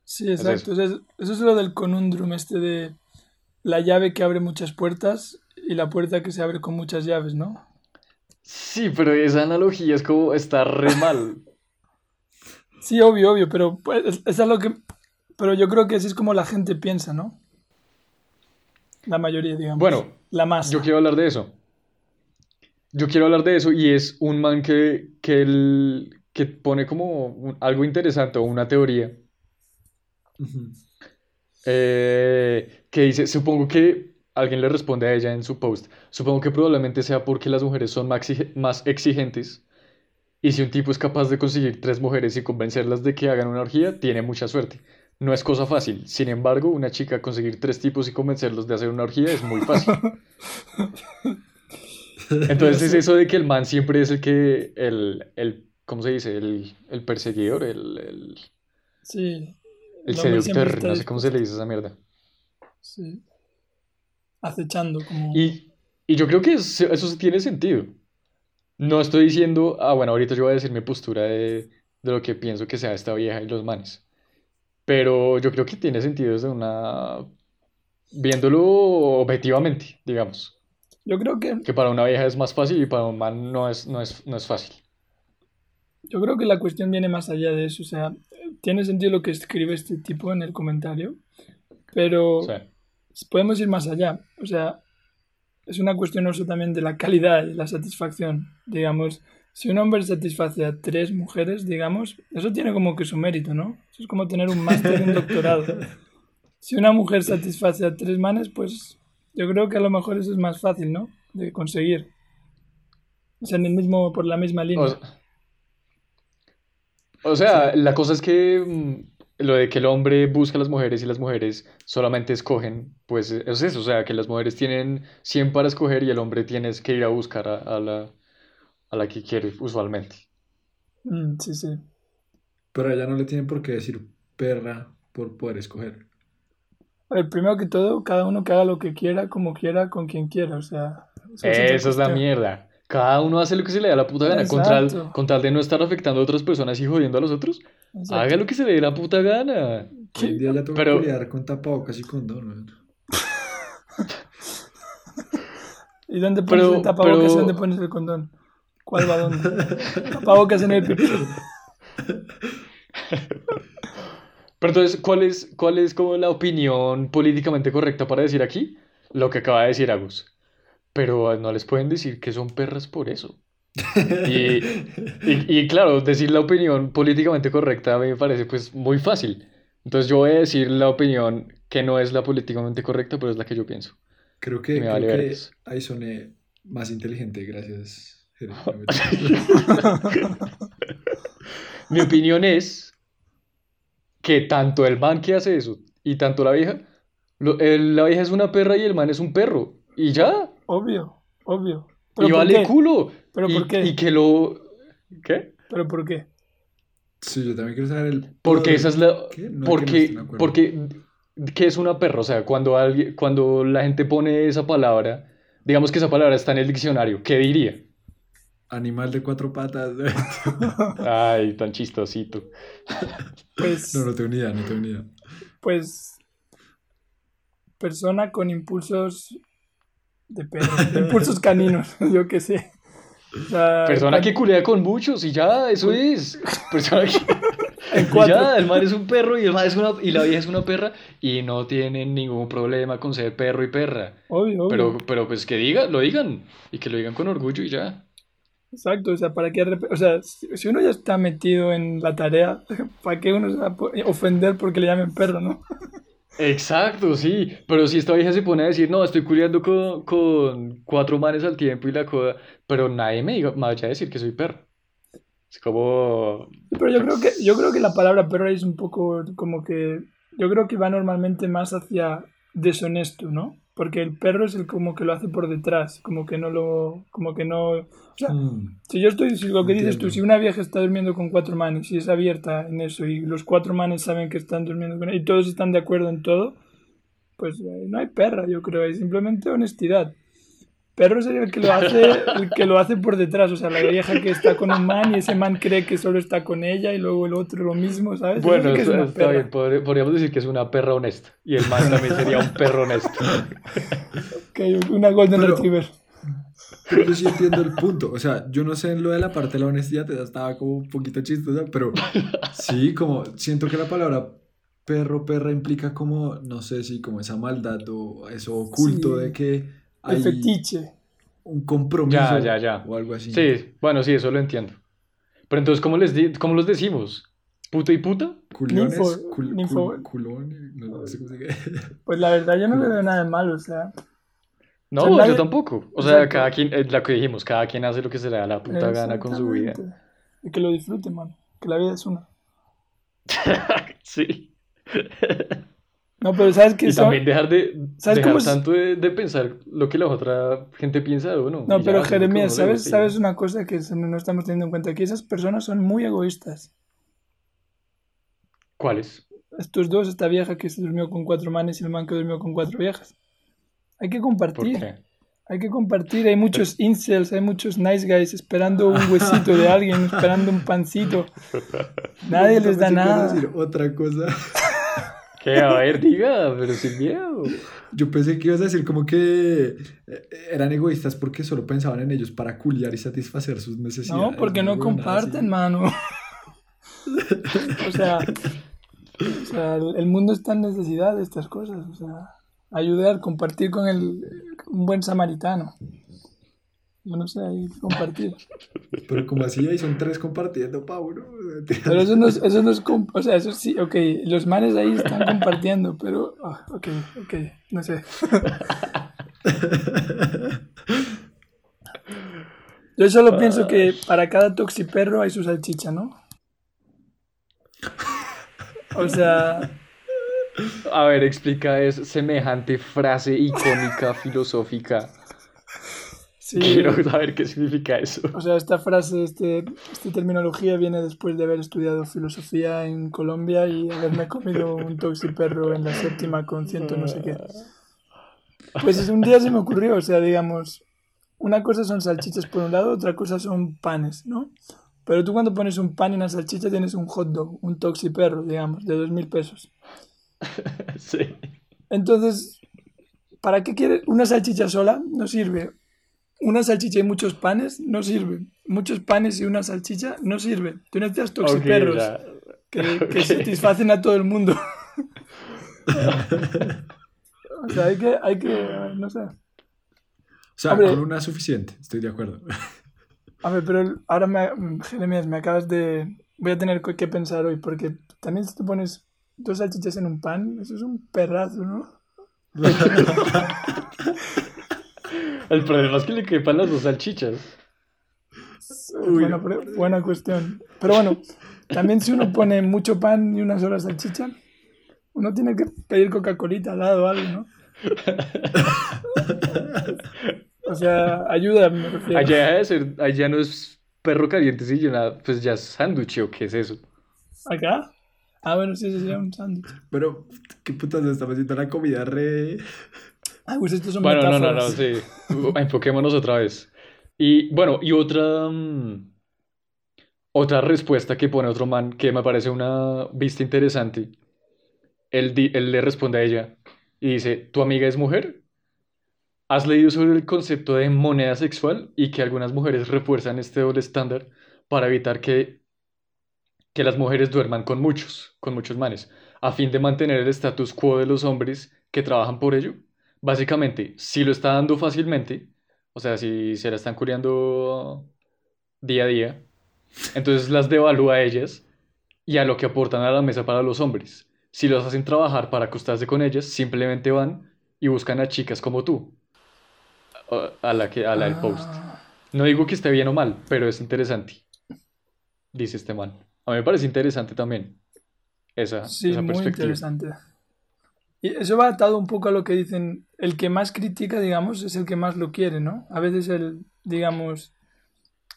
Sí, exacto. Es- eso es lo del conundrum este de la llave que abre muchas puertas y la puerta que se abre con muchas llaves, ¿no? Sí, pero esa analogía es como está re mal. [laughs] Sí, obvio, obvio, pero pues, es, es algo que... Pero yo creo que así es como la gente piensa, ¿no? La mayoría, digamos. Bueno, la masa. Yo quiero hablar de eso. Yo quiero hablar de eso y es un man que, que, el- que pone como un- algo interesante o una teoría Eh, que dice, supongo que alguien le responde a ella en su post, supongo que probablemente sea porque las mujeres son más exigentes y si un tipo es capaz de conseguir tres mujeres y convencerlas de que hagan una orgía, tiene mucha suerte. No es cosa fácil. Sin embargo, una chica conseguir tres tipos y convencerlos de hacer una orgía es muy fácil. [laughs] Entonces es eso de que el man siempre es el que, el, el ¿cómo se dice? El, el perseguidor, el, el, Sí. El seductor, no sé cómo se le dice esa mierda. Sí. Acechando como... Y, y yo creo que eso, tiene sentido. No estoy diciendo, ah, bueno, ahorita yo voy a decir mi postura de, de lo que pienso que sea esta vieja y los manes. Pero yo creo que tiene sentido desde una... viéndolo objetivamente, digamos. Yo creo que, Que para una vieja es más fácil y para un man no es, no es, no es fácil. yo creo que la cuestión viene más allá de eso. O sea, tiene sentido lo que escribe este tipo en el comentario, pero podemos ir más allá. O sea, es una cuestión also también de la calidad y la satisfacción. Digamos, si un hombre satisface a tres mujeres, digamos, eso tiene como que su mérito, ¿no? Eso es como tener un máster y un doctorado. [laughs] Si una mujer satisface a tres manes, pues yo creo que a lo mejor eso es más fácil, ¿no? De conseguir. O sea, en el mismo, por la misma línea. o, o sea, la cosa es que mm, lo de que el hombre busca a las mujeres y las mujeres solamente escogen, pues es eso, o sea, que las mujeres tienen 100 para escoger y el hombre tienes que ir a buscar a, a la, a la que quiere usualmente. Mm, sí, sí. Pero ella no le tienen por qué decir perra por poder escoger. Ver, primero que todo, cada uno que haga lo que quiera, como quiera, con quien quiera. O sea, eso Esa es la mierda. Cada uno hace lo que se le da la puta gana con tal, Exacto. con tal de no estar afectando a otras personas y jodiendo a los otros. Exacto. Haga lo que se le dé la puta gana. Hoy en día ya tengo Pero- que lidiar con tapabocas y condón. weón. ¿Y dónde pones Pero- el tapabocas y dónde pones el condón? ¿Cuál va dónde? Tapabocas en el pipí. Pero entonces, ¿cuál es, cuál es como la opinión políticamente correcta para decir aquí? Lo que acaba de decir Agus. Pero no les pueden decir que son perras por eso. [laughs] Y, y, y claro, decir la opinión políticamente correcta me parece pues muy fácil. Entonces yo voy a decir la opinión que no es la políticamente correcta, pero es la que yo pienso. Creo que, creo vale que ahí soné más inteligente, gracias. [laughs] Mi opinión es que tanto el man que hace eso y tanto la vieja, lo- el- la vieja es una perra y el man es un perro. Y ya. Obvio, obvio. Y ¿Pero por vale qué? culo. ¿Pero y, por qué? y que lo... ¿Qué? ¿Pero por qué? Sí, yo también quiero saber el Porque por esa es la... qué. No, que no Porque, porque, ¿qué es una perra? O sea, cuando alguien, cuando la gente pone esa palabra, digamos que esa palabra está en el diccionario, ¿qué diría? Animal de cuatro patas. [laughs] Ay, tan chistosito. Pues, No, no tengo ni idea, no tengo ni idea. pues, persona con impulsos de perro, impulsos caninos, [laughs] yo qué sé. O sea, Persona que culea con muchos y ya, eso es. Persona que... [laughs] Y cuatro. ya, el man es un perro y, el man es una, y la vieja es una perra y no tienen ningún problema con ser perro y perra. Obvio, obvio. Pero, pero pues que diga, lo digan y que lo digan con orgullo y ya. Exacto, o sea, ¿para qué O sea, si, uno ya está metido en la tarea, [laughs] ¿para qué uno se va a ofender porque le llamen perro, no? Exacto, sí. Pero si esta vieja se pone a decir, no, estoy culiando con, con cuatro manes al tiempo y la coda, pero nadie me, diga, me vaya a decir que soy perro. Es como... Pero yo creo que, yo creo que la palabra perro es un poco como que. Yo creo que va normalmente más hacia deshonesto, ¿no? Porque el perro es el como que lo hace por detrás, como que no lo. como que no. O sea, Mm, si yo estoy, si lo que dices tú, si una vieja está durmiendo con cuatro manes y es abierta en eso y los cuatro manes saben que están durmiendo con y todos están de acuerdo en todo, pues eh, no hay perra, yo creo, hay simplemente honestidad. Perro sería el que lo hace, el que lo hace por detrás, o sea, la vieja que está con un man y ese man cree que solo está con ella y luego el otro lo mismo, ¿sabes? Bueno, es está, una está perra. bien, podríamos decir que es una perra honesta. Y el man también sería un perro honesto. Ok, una golden Pero- retriever. Pero yo sí entiendo el punto. O sea, yo no sé en lo de la parte de la honestidad, estaba como un poquito chistosa, pero sí, como siento que la palabra perro, perra implica como, no sé si como esa maldad o eso oculto Sí, de que hay fetiche. un compromiso Ya, ya, ya. o algo así. Sí, bueno, sí, eso lo entiendo. Pero entonces, ¿cómo les di- cómo los decimos? ¿Puto y puta? Culiones, Ninfo- cul- ninfo- cul- culones, no, no sé cómo se. [laughs] Pues la verdad yo no le veo nada de malo, o sea, No, O sea, nadie- yo tampoco. O sea, Exacto. cada quien, es lo que dijimos, cada quien hace lo que se le da la puta gana con su vida. Y que lo disfrute, man. Que la vida es una. [laughs] Sí. [laughs] No, pero sabes que Y eso... también dejar de ¿Sabes dejar cómo es? tanto de, de pensar lo que la otra gente piensa de uno. No, pero Jeremías, ¿sabes, sabes una cosa que no estamos teniendo en cuenta? Que esas personas son muy egoístas. ¿Cuáles? Estos dos, esta vieja que se durmió con cuatro manes y el man que durmió con cuatro viejas. Hay que ¿Por compartir. qué? Hay que compartir. Hay muchos incels, hay muchos nice guys esperando un huesito de [laughs] alguien, esperando un pancito. Nadie les da nada. decir otra cosa. ¿Qué? A ver, diga, pero sin miedo. Yo pensé que ibas a decir como que eh, eran egoístas porque solo pensaban en ellos para culiar y satisfacer sus necesidades. No, porque no comparten, así. mano. O sea, o sea, el el mundo está en necesidad de estas cosas. O sea, ayudar, compartir con el, un buen samaritano. Yo no sé, ahí compartir. [laughs] Pero como así, ahí son tres compartiendo, pa' uno. [laughs] Pero eso no es, eso no es o sea, eso sí, ok, los manes ahí están compartiendo, pero, ah, ok, ok, no sé. [laughs] Yo solo pienso que para cada toxiperro hay su salchicha, ¿no? O sea, A ver, explica es semejante frase icónica, filosófica. Sí. Quiero saber qué significa eso. O sea, esta frase, este, esta terminología viene después de haber estudiado filosofía en Colombia y haberme comido un toxiperro en la séptima con ciento no sé qué. Pues es un día se me ocurrió, o sea, digamos, una cosa son salchichas por un lado, otra cosa son panes, ¿no? Pero tú cuando pones un pan y una salchicha tienes un hot dog, un toxiperro, digamos, de dos mil pesos. [laughs] Sí. Entonces, ¿para qué quieres una salchicha sola? No sirve. Una salchicha y muchos panes no sirve. Muchos panes y una salchicha no sirve. Tú necesitas toxiperros que, satisfacen a todo el mundo. [laughs] o sea, hay que, hay que, no sé. O sea, Hombre. con una suficiente, estoy de acuerdo. A ver, pero ahora me, Jeremías, me acabas de... Voy a tener que pensar hoy, porque también si tú pones dos salchichas en un pan, eso es un perrazo, ¿no? [laughs] El problema es que le quepan las dos salchichas. buena, cuestión. Pero bueno, también si uno pone mucho pan y una sola salchicha, uno tiene que pedir Coca-Colita al lado o algo, ¿no? [laughs] O sea, ayuda, me refiero. Allá ser, allá no es perro caliente, sí, nada, pues ya es sándwich o qué es eso. ¿Acá? Ah, bueno, sí, eso sería un sándwich. Pero, ¿qué putas nos estamos haciendo la comida re...? Ah, pues estos son Bueno, no, no, no, metáforas. sí. Uh, Enfoquémonos otra vez. Y bueno, y otra, mm, otra respuesta que pone otro man que me parece una vista interesante. Él, di- él le responde a ella y dice, ¿tu amiga es mujer? ¿Has leído sobre el concepto de moneda sexual y que algunas mujeres refuerzan este doble estándar para evitar que, que las mujeres duerman con muchos, con muchos manes, a fin de mantener el status quo de los hombres que trabajan por ello? Básicamente, si lo está dando fácilmente, o sea, si se la están cureando día a día, entonces las devalúa a ellas y a lo que aportan a la mesa para los hombres. Si los hacen trabajar para acostarse con ellas, simplemente van y buscan a chicas como tú, a a la que, a la del post. Ah, No digo que esté bien o mal, pero es interesante, dice este man. A mí me parece interesante también esa, sí, esa muy perspectiva. interesante. Y eso va atado un poco a lo que dicen, el que más critica, digamos, es el que más lo quiere, ¿no? A veces el, digamos,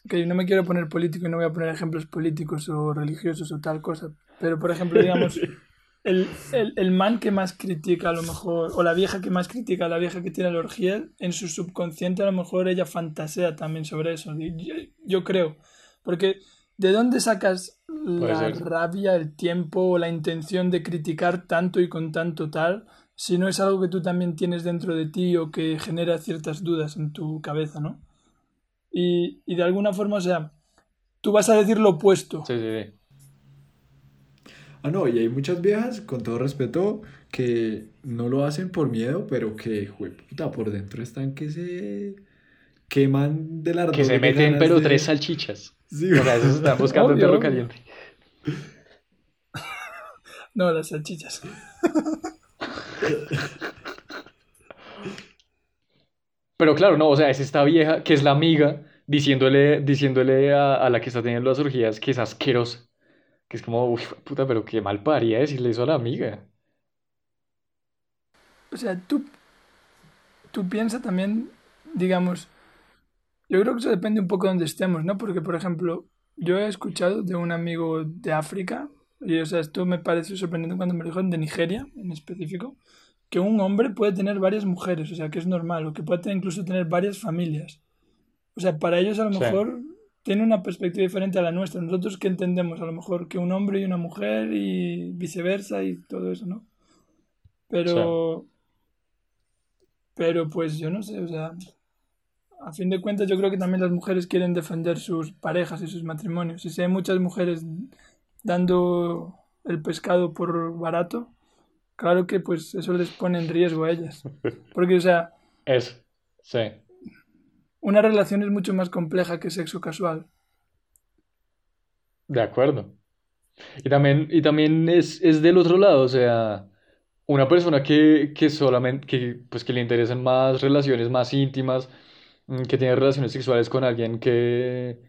que no me quiero poner político y no voy a poner ejemplos políticos o religiosos o tal cosa, pero por ejemplo, digamos, [laughs] el, el, el man que más critica a lo mejor, o la vieja que más critica a la vieja que tiene la orgía, en su subconsciente a lo mejor ella fantasea también sobre eso, yo, yo creo, porque ¿de dónde sacas la rabia, el tiempo o la intención de criticar tanto y con tanto tal, si no es algo que tú también tienes dentro de ti o que genera ciertas dudas en tu cabeza, ¿no? Y, y de alguna forma, o sea, tú vas a decir lo opuesto. Sí, sí, sí. Ah, no, y hay muchas viejas, con todo respeto, que no lo hacen por miedo, pero que, puta, por dentro están que se queman del ardor Que se de meten, pero de- tres salchichas. Sí, O sea, esos están buscando en Obvio, perro caliente. [laughs] No, las salchichas. Pero claro, no, o sea, es esta vieja que es la amiga diciéndole, diciéndole a, a la que está teniendo las orgías que es asquerosa. Que es como, uy, puta, pero qué mal paría decirle eso a la amiga. O sea, tú, tú piensas también, digamos, yo creo que eso depende un poco de donde estemos, ¿no? Porque, por ejemplo, yo he escuchado de un amigo de África, y o sea, esto me parece sorprendente cuando me lo dijeron de Nigeria en específico, que un hombre puede tener varias mujeres, o sea, que es normal, o que puede tener- incluso tener varias familias. O sea, para ellos a lo Sí. mejor tiene una perspectiva diferente a la nuestra. Nosotros que entendemos a lo mejor que un hombre y una mujer y viceversa y todo eso, ¿no? Pero, pero pues yo no sé, o sea, a fin de cuentas yo creo que también las mujeres quieren defender sus parejas y sus matrimonios. Y si hay muchas mujeres dando el pescado por barato, claro que pues eso les pone en riesgo a ellas. [laughs] Porque, o sea, Eso, sí. una relación es mucho más compleja que sexo casual. De acuerdo. Y también, y también es, es del otro lado, o sea, una persona que, que solamente, que, pues que le interesan más relaciones más íntimas, que tiene relaciones sexuales con alguien que,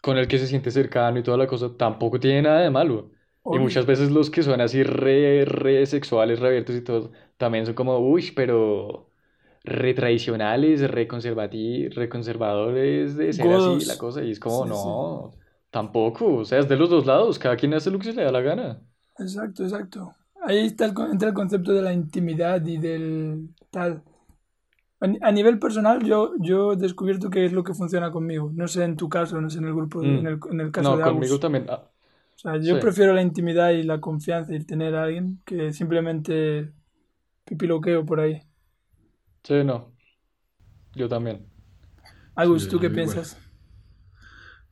con el que se siente cercano y toda la cosa, tampoco tiene nada de malo. Y muchas veces los que son así re, re sexuales, re abiertos y todo, también son como, uy, pero re tradicionales, re re conservadores de ser así la cosa. Y es como, Sí, sí. no, tampoco. O sea, es de los dos lados, cada quien hace lo que se le da la gana. Exacto, exacto. Ahí está el, entra el concepto de la intimidad y del tal. A, ni- a nivel personal, yo, yo he descubierto que es lo que funciona conmigo. No sé en tu caso, no sé en el grupo, de- Mm. en el, en el caso No, de conmigo Agus. también. ah, O sea, yo Sí. prefiero la intimidad y la confianza y tener a alguien que simplemente pipiloqueo por ahí. sí, no. Yo también. Agus, Sí, ¿tú qué igual. piensas?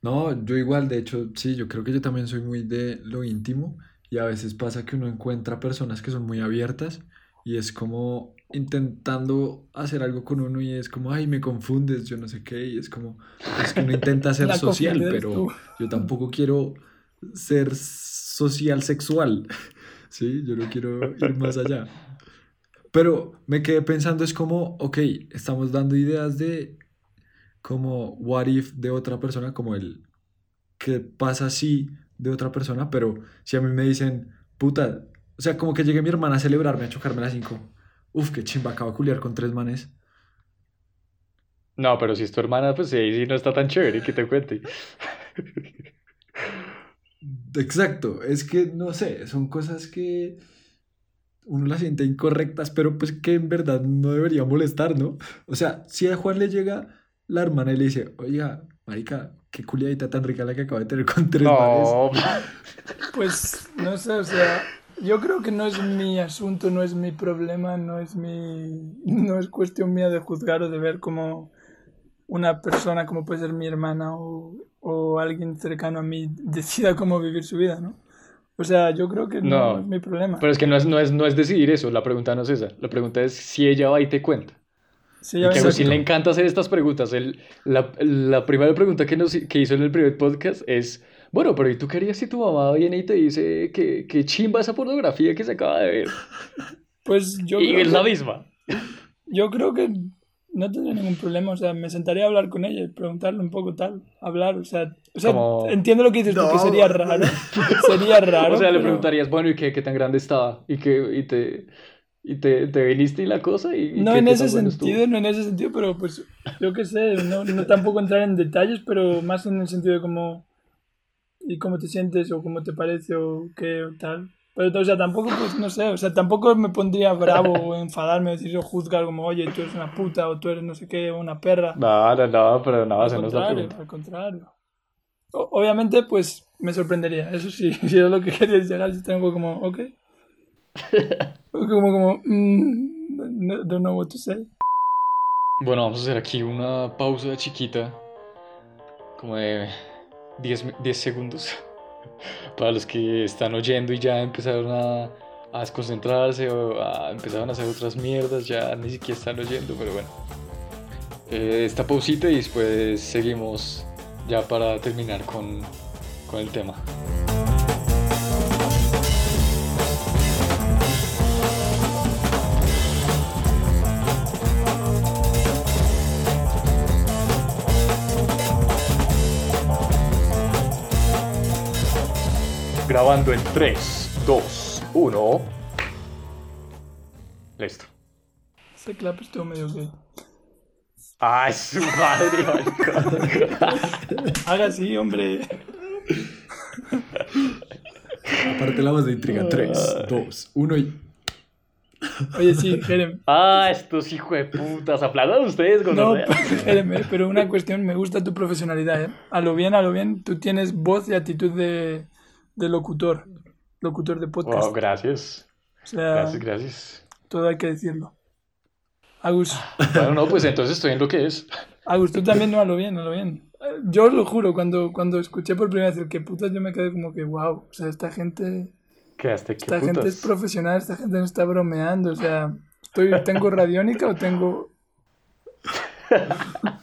No, yo igual, de hecho, sí, yo creo que yo también soy muy de lo íntimo y a veces pasa que uno encuentra personas que son muy abiertas y es como intentando hacer algo con uno y es como, ay, me confundes, yo no sé qué, y es como, es que uno intenta [laughs] ser social, pero tú. yo tampoco quiero ser social sexual, [laughs] ¿sí? Yo no quiero ir más allá. Pero me quedé pensando, es como, ok, estamos dando ideas de como what if de otra persona, como el que pasa si de otra persona, pero si a mí me dicen, puta, o sea, como que llegue mi hermana a celebrarme, a chocarme a las 5, uf, qué chimba, acabo de culiar con tres manes. No, pero si es tu hermana, pues sí, ahí sí no está tan chévere que te cuente. Exacto, es que no sé, son cosas que uno las siente incorrectas, pero pues que en verdad no debería molestar, ¿no? O sea, si a Juan le llega la hermana y le dice, oiga, marica, qué culiadita tan rica la que acaba de tener con tres manes. No, Pues no sé, o sea, yo creo que no es mi asunto, no es mi problema, no es mi, [laughs] no es cuestión mía de juzgar o de ver cómo una persona, como puede ser mi hermana o, o alguien cercano a mí, [laughs] decida cómo vivir su vida, ¿no? O sea, yo creo que no, No, es mi problema. pero es que no es, no es, no es decidir eso, la pregunta no es esa. La pregunta es si ella va y te cuenta. Sí, Y que a Agustín le encanta hacer estas preguntas. Él- la, la primera pregunta que, nos, que hizo en el primer podcast es, bueno, pero ¿y tú qué harías si tu mamá viene y te dice que, que chimba esa pornografía que se acaba de ver? [laughs] pues yo y creo es la misma. yo creo que no tendría ningún problema, o sea, me sentaría a hablar con ella y preguntarle un poco tal, hablar, o sea, o sea, Como- entiendo lo que dices, porque No. sería raro, [laughs] sería raro, [laughs] O sea, le pero- preguntarías, bueno, ¿y qué, qué tan grande estaba? ¿Y, qué, y te, y te, te viniste y la cosa? ¿Y, No qué- en qué ese estuvo? sentido, no en ese sentido, pero pues yo qué sé, no, no tampoco entrar en detalles, pero más en el sentido de cómo y cómo te sientes o cómo te parece o qué o tal. Pero o sea, tampoco pues no sé, o sea, tampoco me pondría bravo [laughs] o enfadarme, decir o juzgar como, "Oye, tú eres una puta o tú eres no sé qué, o una perra." No, no, no, pero esa no la contrario, pregunta. al contrario. O- obviamente pues me sorprendería, eso sí, [laughs] si es lo que querías llegar, si tengo como, ok. [laughs] Como como mm, no- don't know what to say. Bueno, vamos a hacer aquí una pausa chiquita como de 10, 10 segundos. [laughs] Para los que están oyendo y ya empezaron a, a desconcentrarse o a, empezaron a hacer otras mierdas, ya ni siquiera están oyendo, pero bueno. Eh, esta pausita y después seguimos ya para terminar con, con el tema. Grabando en 3, 2, 1. Listo. Ese clap estuvo medio gay. ¡Ay, su madre! [laughs] Haga así, hombre. Aparte la voz de intriga. 3, 2, 1 y. Oye, sí, Jerem. ¡Ah, estos hijos de putas! ¡Aplaudan ustedes, No, gonorrea! [laughs] Jerem, eh, pero una cuestión, me gusta tu profesionalidad, ¿eh? A lo bien, a lo bien, tú tienes voz y actitud de, de locutor, locutor de podcast. Wow, gracias. O sea, Gracias, gracias. todo hay que decirlo. Agus, [laughs] Bueno, no, pues entonces estoy en lo que es. Agus, tú también no a lo bien, a lo bien. Eh, Yo os lo juro, cuando, cuando escuché por primera vez el que putas, yo me quedé como que, wow, o sea, esta gente, que esta gente es profesional, esta gente no está bromeando, o sea, estoy, ¿tengo radiónica o tengo...? [laughs]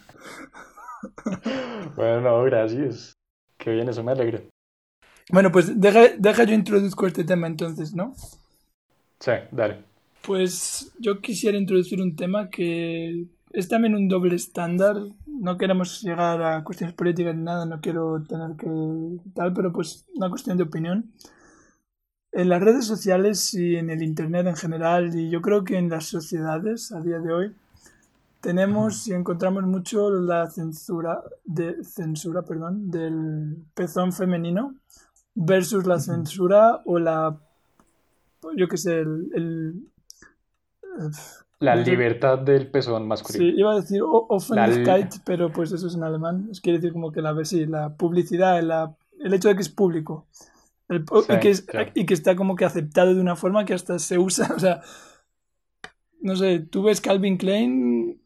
Bueno, no, gracias. Qué bien, eso me alegra. Bueno, pues deja, deja yo introduzco este tema entonces, ¿no? Sí, dale. Pues yo quisiera introducir un tema que es también un doble estándar. No queremos llegar a cuestiones políticas ni nada, no quiero tener que tal, pero pues una cuestión de opinión. En las redes sociales y en el Internet en general, y yo creo que en las sociedades a día de hoy, tenemos y encontramos mucho la censura, de, censura perdón, del pezón femenino versus la censura o la, yo qué sé, el, el- La libertad del pezón masculino. Sí, iba a decir o- La- Offenlichkeit, pero pues eso es en alemán. Es quiere decir como que la, sí, la publicidad, la, el hecho de que es público. El Sí, y, que es- y que está como que aceptado de una forma que hasta se usa. [laughs] O sea, no sé, tú ves Calvin Klein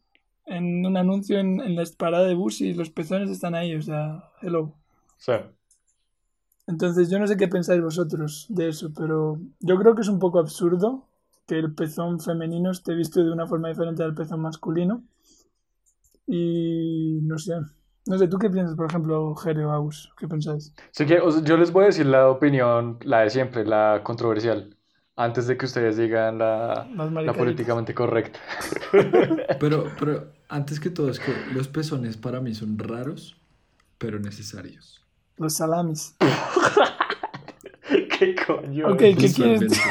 en un anuncio en, en la parada de bus y los pezones están ahí. O sea, hello. Sí. Entonces, yo no sé qué pensáis vosotros de eso, pero yo creo que es un poco absurdo que el pezón femenino esté visto de una forma diferente al pezón masculino. Y no sé. No sé, ¿tú qué piensas, por ejemplo, Jere o Agus? ¿Qué pensáis? Así que yo les voy a decir la opinión, la de siempre, la controversial, antes de que ustedes digan la, la políticamente correcta. [laughs] Pero, pero [laughs] antes que todo, es que los pezones para mí son raros, pero necesarios. Los salamis. [laughs] ¿Qué coño? Ok, es? ¿qué quieres.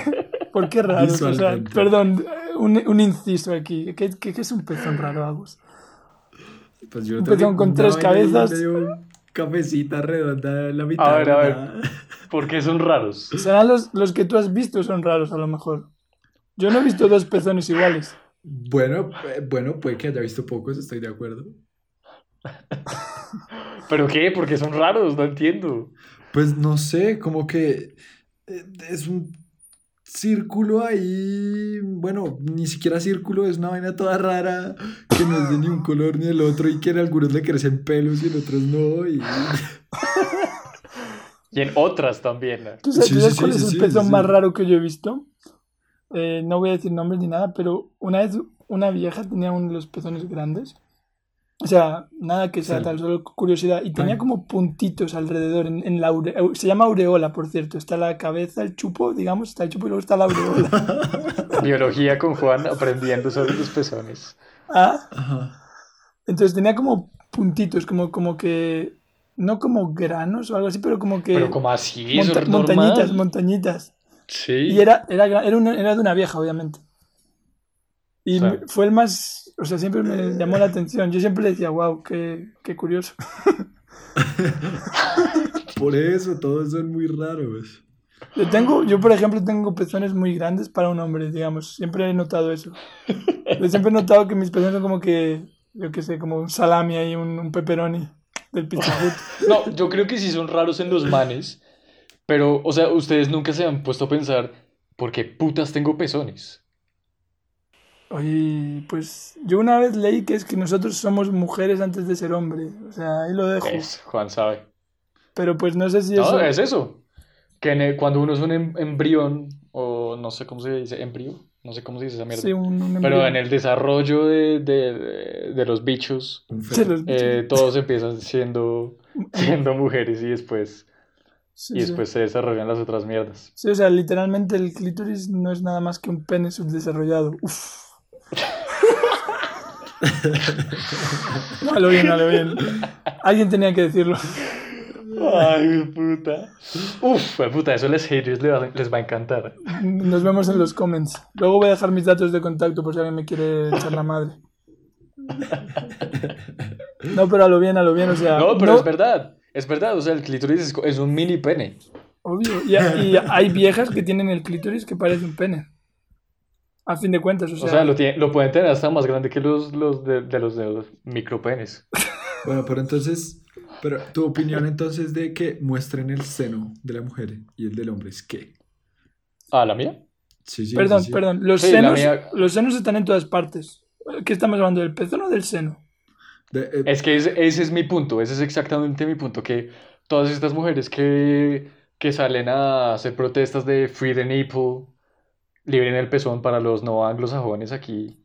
¿Por qué raro? O sea, perdón, un, un inciso aquí. ¿Qué, qué, qué es un pezón raro, Agus? Pues yo Un pezón con una tres cabezas. medio cafecita redonda en la mitad. A ver, a ver. ¿Por qué son raros? Serán los, los que tú has visto son raros, a lo mejor. Yo no he visto dos pezones iguales. Bueno, eh, bueno, puede que haya visto pocos, estoy de acuerdo. [laughs] ¿Pero qué? ¿Por qué son raros? No entiendo. Pues no sé, como que eh, es un círculo ahí, bueno, ni siquiera círculo, es una vaina toda rara que no es de ni un color ni el otro y que en algunos le crecen pelos y en otros no. Y... [laughs] Y en otras también. ¿no? ¿Tú sabes, Sí, tú sabes sí, cuál sí, es el sí. más raro que yo he visto? Eh, no voy a decir nombres ni nada, pero una vez una vieja tenía uno de los pezones grandes. O sea, nada que sea Sí. tal, solo curiosidad. Y tenía Ay. como puntitos alrededor en, en la aure- au- Se llama aureola, por cierto. Está la cabeza, el chupo, digamos, está el chupo y luego está la aureola. [laughs] Biología con Juan aprendiendo sobre los pezones. Ah, Ajá. entonces tenía como puntitos, como, como que... No como granos o algo así, pero como que... Pero como así, monta- eso es montañitas, normal. montañitas. Sí. Y era, era, era, una- era de una vieja, obviamente. Y fue el más, o sea, siempre me llamó la atención. Yo siempre le decía, wow, qué, qué curioso. [laughs] Por eso, todos son muy raros. Yo tengo, yo por ejemplo tengo pezones muy grandes para un hombre, digamos. Siempre he notado eso. Yo siempre he notado que mis pezones son como que, yo qué sé, como un salami ahí, un, un pepperoni del Pizza [laughs] Hut. No, yo creo que sí son raros en los manes, pero, o sea, ustedes nunca se han puesto a pensar, ¿por qué putas tengo pezones? Oye, pues yo una vez leí que es que nosotros somos mujeres antes de ser hombre. O sea, ahí lo dejo. Es, Juan sabe. Pero pues no sé si No, eso... es eso. Que el- cuando uno es un em- embrión, o no sé cómo se dice, embrión, no sé cómo se dice esa mierda. Sí, un, un Pero en el desarrollo de, de- de los bichos, los eh, todos empiezan siendo, [laughs] siendo mujeres y después, Sí, y sí. después se desarrollan las otras mierdas. Sí, o sea, literalmente el clítoris no es nada más que un pene subdesarrollado. Uf. A lo bien, a lo bien. Alguien tenía que decirlo. Ay, puta. Uf, puta, eso a los haters les va, les va a encantar. Nos vemos en los comments. Luego voy a dejar mis datos de contacto por si alguien me quiere echar la madre. No, pero a lo bien, a lo bien, o sea. No, pero no- es verdad. Es verdad, o sea, el clítoris es, es un mini pene. Obvio. Y, y hay viejas que tienen el clítoris que parece un pene. A fin de cuentas, o sea. O sea, lo, tiene- lo pueden tener hasta más grande que los, los de, de los de los micropenes. [laughs] Bueno, pero entonces, pero tu opinión entonces de que muestren el seno de la mujer y el del hombre es qué? Ah, ¿la mía? Sí, sí, perdón, sí, sí. perdón. Los senos, mía- los senos están en todas partes. ¿Qué estamos hablando? ¿Del pezón o del seno? De- eh, Es que ese, ese es mi punto, ese es exactamente mi punto, que todas estas mujeres que, que salen a hacer protestas de Free the Nipple, liberen el pezón para los no anglosajones aquí,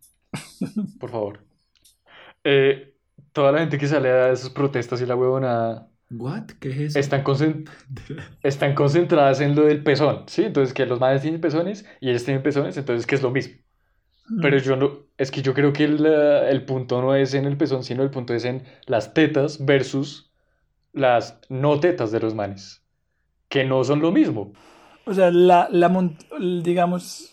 [laughs] por favor. Eh, toda la gente que sale a esas protestas y la huevonada ¿What? ¿Qué es eso? están, concen- [laughs] están concentradas en lo del pezón, ¿sí? Entonces que los madres tienen pezones y ellas tienen pezones, entonces que es lo mismo. Pero yo no, es que yo creo que el, el punto no es en el pezón, sino el punto es en las tetas versus las no tetas de los manes, que no son lo mismo. O sea, la, la el, digamos,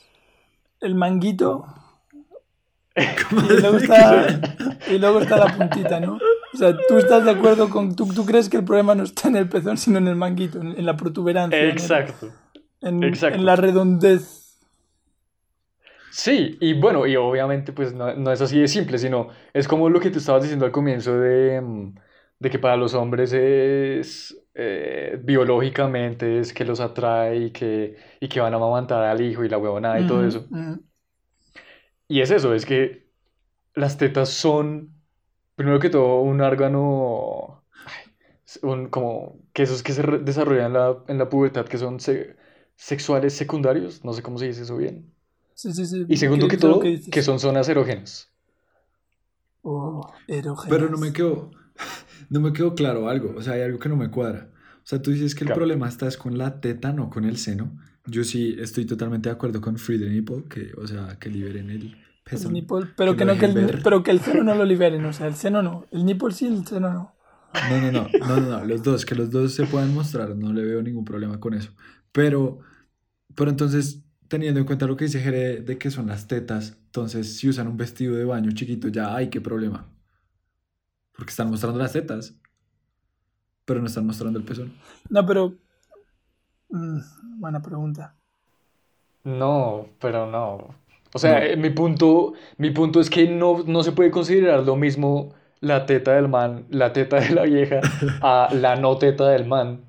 el manguito. [laughs] Y luego, está, y luego está la puntita, ¿no? O sea, tú estás de acuerdo con. Tú, tú crees que el problema no está en el pezón, sino en el manguito, en, en la protuberancia. Exacto. En, exacto. en la redondez. Sí, y bueno, y obviamente pues no, no es así de simple, sino es como lo que tú estabas diciendo al comienzo de, mm, de que para los hombres es eh, biológicamente es que los atrae y que, y que van a amamantar al hijo y la huevonada y todo eso. Y es eso, es que las tetas son, primero que todo, un órgano, un, como que esos que se desarrollan en la, en la pubertad, que son se- sexuales secundarios, no sé cómo se dice eso bien. Sí, sí, sí. Y segundo ¿Qué que todo, que son zonas erógenas. Oh, erógenas. Pero no me quedó, no me quedó claro algo, o sea, hay algo que no me cuadra. O sea, tú dices que el Claro. problema está es con la teta, no con el seno. Yo sí estoy totalmente de acuerdo con Free the Nipple, que, o sea, que liberen el El pezón. nipple, pero que que, no, que el, pero que el seno no lo liberen, o sea, el seno no. El nipple sí, el seno no. No, no, no, no, no, no, los dos, que los dos se puedan mostrar, no le veo ningún problema con eso. Pero, pero entonces, teniendo en cuenta lo que dice Jere de que son las tetas, entonces si usan un vestido de baño chiquito, ya hay qué problema. Porque están mostrando las tetas, pero no están mostrando el pezón. No, pero. mm, buena pregunta. No, pero no. O sea, eh, mi punto, mi punto es que no, no se puede considerar lo mismo la teta del man, la teta de la vieja, a [laughs] la no teta del man.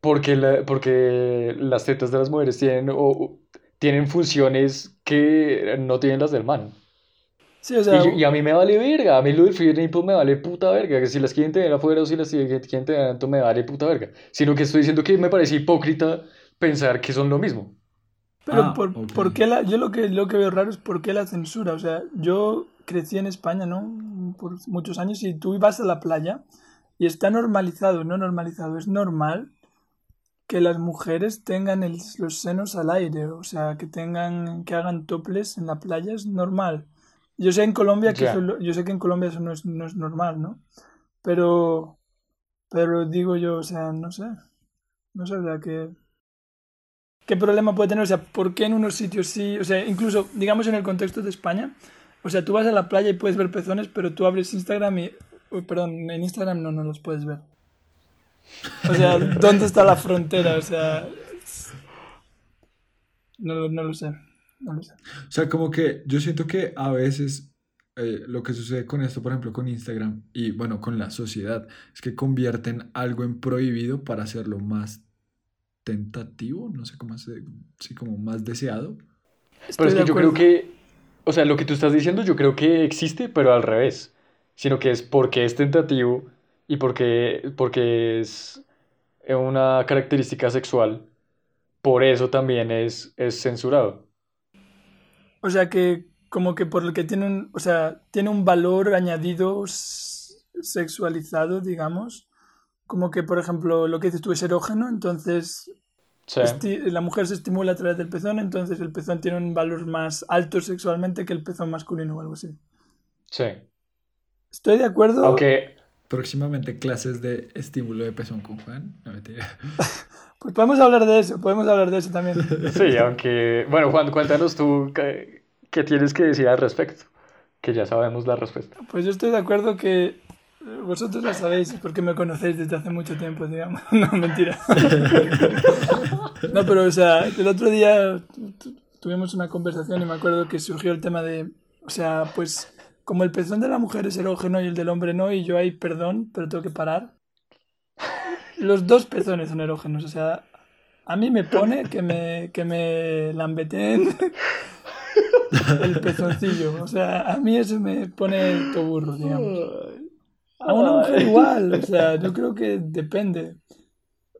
Porque, la- porque las tetas de las mujeres tienen, o- o- tienen funciones que no tienen las del man. Sí, o sea, Y, y a mí me vale verga, a mí lo del free me vale puta verga, que si las quieren tener afuera o si las quieren tener adentro me vale puta verga. Sino que estoy diciendo que me parece hipócrita pensar que son lo mismo. pero Ah, por, por qué la, yo lo que, lo que veo raro es por qué la censura. O sea, yo crecí en España, ¿no? Por muchos años y tú ibas a la playa y está normalizado, no normalizado, es normal que las mujeres tengan el- los senos al aire, o sea, que tengan, que hagan toples en la playa es normal. Yo sé en Colombia que Ya. eso yo sé que en Colombia eso no es, no es normal, ¿no? Pero, pero digo yo, o sea, no sé, no sé, o sea, que ¿Qué problema puede tener? O sea, ¿por qué en unos sitios sí? O sea, incluso, digamos en el contexto de España, o sea, tú vas a la playa y puedes ver pezones, pero tú abres Instagram y... uy, perdón, en Instagram no, no los puedes ver. O sea, ¿dónde está la frontera? O sea... No, no lo sé. No lo sé. O sea, como que yo siento que a veces eh, lo que sucede con esto, por ejemplo, con Instagram y bueno, con la sociedad, es que convierten algo en prohibido para hacerlo más tentativo, no sé cómo sí, como más deseado. Pero es que yo creo que o sea, lo que tú estás diciendo yo creo que existe, pero al revés. Sino que es porque es tentativo y porque, porque es una característica sexual, por eso también es, es censurado. O sea que como que por lo que tiene un, o sea, tiene un valor añadido sexualizado, digamos. Como que, por ejemplo, lo que dices tú es erógeno, entonces la mujer se estimula a través del pezón, entonces el pezón tiene un valor más alto sexualmente que el pezón masculino o algo así. Sí. Estoy de acuerdo. Aunque. Próximamente clases de estímulo de pezón con Juan. No [laughs] pues podemos hablar de eso, podemos hablar de eso también. Sí, aunque. Bueno, Juan, cuéntanos tú qué, qué tienes que decir al respecto. Que ya sabemos la respuesta. Pues yo estoy de acuerdo que vosotros lo sabéis porque me conocéis desde hace mucho tiempo, digamos. [laughs] No, mentira. [laughs] No, pero, o sea, el otro día tuvimos una conversación y me acuerdo que surgió el tema de, o sea, pues como el pezón de la mujer es erógeno y el del hombre no, y yo ahí, perdón, pero tengo que parar. Los dos pezones son erógenos, o sea, a mí me pone que me, que me lambeteen el pezoncillo. O sea, a mí eso me pone todo burro, digamos. A una mujer igual, o sea, yo creo que depende.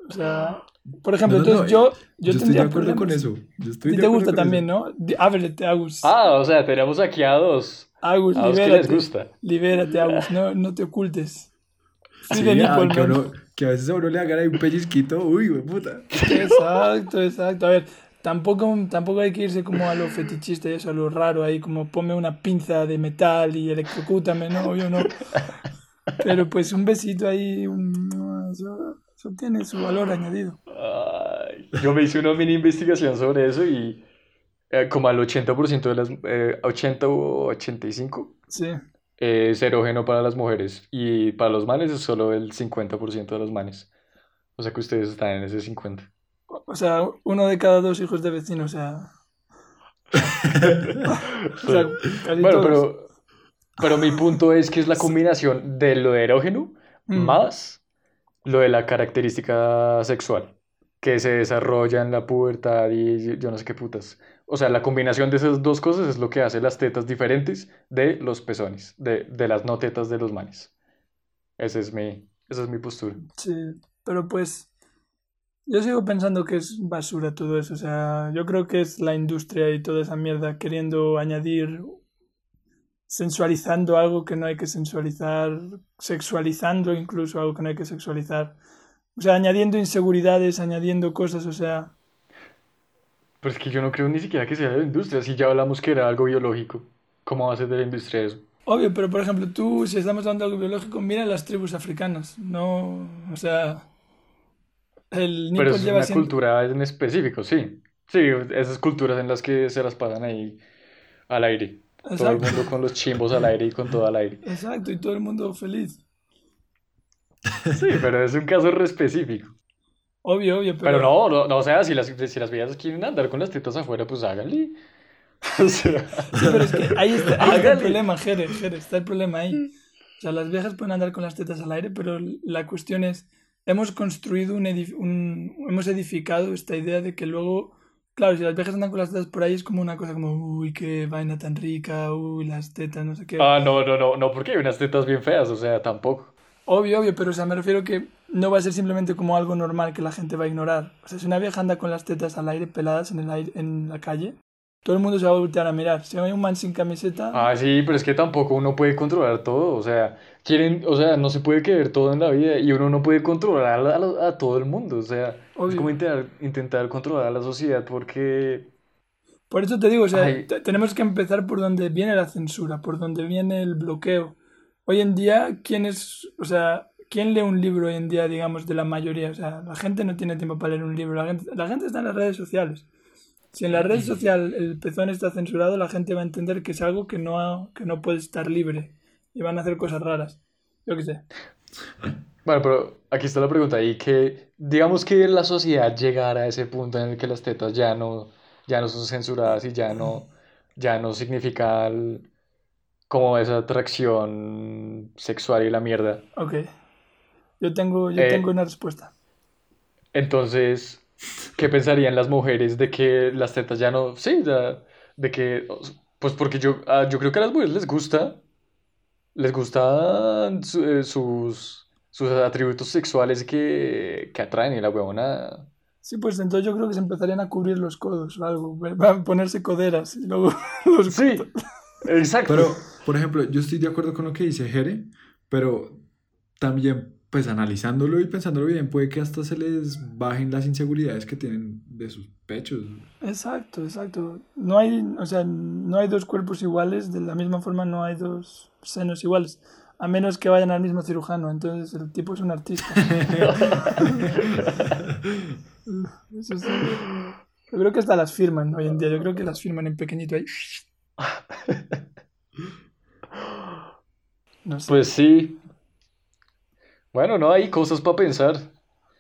O sea, por ejemplo, entonces yo, yo, yo estoy de acuerdo con eso. Yo estoy te gusta también, ¿no? Ábrete, Agus. Ah, o sea, tenemos aquí a dos. Agus, a libérate. les gusta. Libérate, Agus, no, no te ocultes. Sí, de ah, que, uno, que, a veces a uno le hagan ahí un pellizquito, uy, güey, puta. Exacto, exacto. A ver, tampoco, tampoco hay que irse como a lo fetichista y eso, a lo raro ahí, como ponme una pinza de metal y electrocútame, ¿no? Yo no. Pero pues un besito ahí, eso, tiene su valor añadido. yo me hice una mini investigación sobre eso y eh, como al 80% de las... 80 eh, o 85 sí. es erógeno para las mujeres y para los manes es solo el 50% de los manes. O sea que ustedes están en ese 50. O sea, uno de cada dos hijos de vecino, o sea... [laughs] o sea bueno, pero pero mi punto es que es la combinación de lo erógeno mm. más lo de la característica sexual que se desarrolla en la pubertad y yo no sé qué putas. O sea, la combinación de esas dos cosas es lo que hace las tetas diferentes de los pezones, de, de las no tetas de los manes. Ese es mi, esa es mi postura. Sí, pero pues yo sigo pensando que es basura todo eso. O sea, yo creo que es la industria y toda esa mierda queriendo añadir sensualizando algo que no hay que sensualizar, sexualizando incluso algo que no hay que sexualizar. O sea, añadiendo inseguridades, añadiendo cosas, o sea... Pero es que yo no creo ni siquiera que sea de la industria, si ya hablamos que era algo biológico. ¿Cómo va a ser de la industria eso? Obvio, pero por ejemplo, tú, si estamos hablando de algo biológico, mira las tribus africanas, no, o sea, el Pero es una cultura en específico, sí. Sí, esas culturas en las que se las pasan ahí al aire. Todo el mundo con los chimbos al aire y con todo al aire. Exacto, y todo el mundo feliz. Sí, pero es un caso re específico. Obvio, obvio, pero... Pero no, no, no o sea, si las, si las vías quieren andar con las tetas afuera, pues háganle. [laughs] O sea... Sí, pero es que ahí está, ahí está el problema, Jerez, Jerez, está el problema ahí. O sea, las viejas pueden andar con las tetas al aire, pero la cuestión es, hemos construido un, un hemos edificado esta idea de que luego Claro, si las viejas andan con las tetas por ahí es como una cosa como, uy, qué vaina tan rica, uy, las tetas, no sé qué. Ah, no, no, no, no, porque hay unas tetas bien feas, o sea, tampoco. Obvio, obvio, pero o sea, me refiero que no va a ser simplemente como algo normal que la gente va a ignorar. O sea, si una vieja anda con las tetas al aire peladas en, el aire, en la calle, todo el mundo se va a voltear a mirar. Si hay un man sin camiseta... Ah, sí, pero es que tampoco uno puede controlar todo, o sea, quieren, o sea, no se puede querer todo en la vida y uno no puede controlar a, a, todo el mundo, o sea, es como intentar, intentar, controlar a la sociedad porque... Por eso te digo, o sea, tenemos que empezar por donde viene la censura, por donde viene el bloqueo. Hoy en día, ¿quién es, o sea, quién lee un libro hoy en día, digamos, de la mayoría? O sea, la gente no tiene tiempo para leer un libro, la gente, la gente está en las redes sociales. Si en la red social el pezón está censurado, la gente va a entender que es algo que no, que no puede estar libre y van a hacer cosas raras. Yo qué sé. Bueno, pero aquí está la pregunta y que digamos que la sociedad llegara a ese punto en el que las tetas ya no, ya no son censuradas y ya no, ya no significan como esa atracción sexual y la mierda. Ok. Yo tengo, yo eh, tengo una respuesta. Entonces, ¿qué pensarían las mujeres de que las tetas ya no, sí, de que Pues porque yo, ah, yo creo que a las mujeres les gusta, les gustan su- eh, sus, sus atributos sexuales que, que atraen y la huevona. Sí, pues entonces yo creo que se empezarían a cubrir los codos o algo. Van a ponerse coderas y luego [laughs] los Sí, exacto. Pero, por ejemplo, yo estoy de acuerdo con lo que dice Jere, pero también, pues analizándolo y pensándolo bien, puede que hasta se les bajen las inseguridades que tienen de sus pechos. Exacto, exacto. No hay, o sea, no hay dos cuerpos iguales, de la misma forma no hay dos senos iguales, a menos que vayan al mismo cirujano, entonces el tipo es un artista. [laughs] Eso sí. Yo creo que hasta las firman hoy en día, yo creo que las firman en pequeñito ahí. [laughs] No sé. Pues sí. Bueno, no, hay cosas para pensar,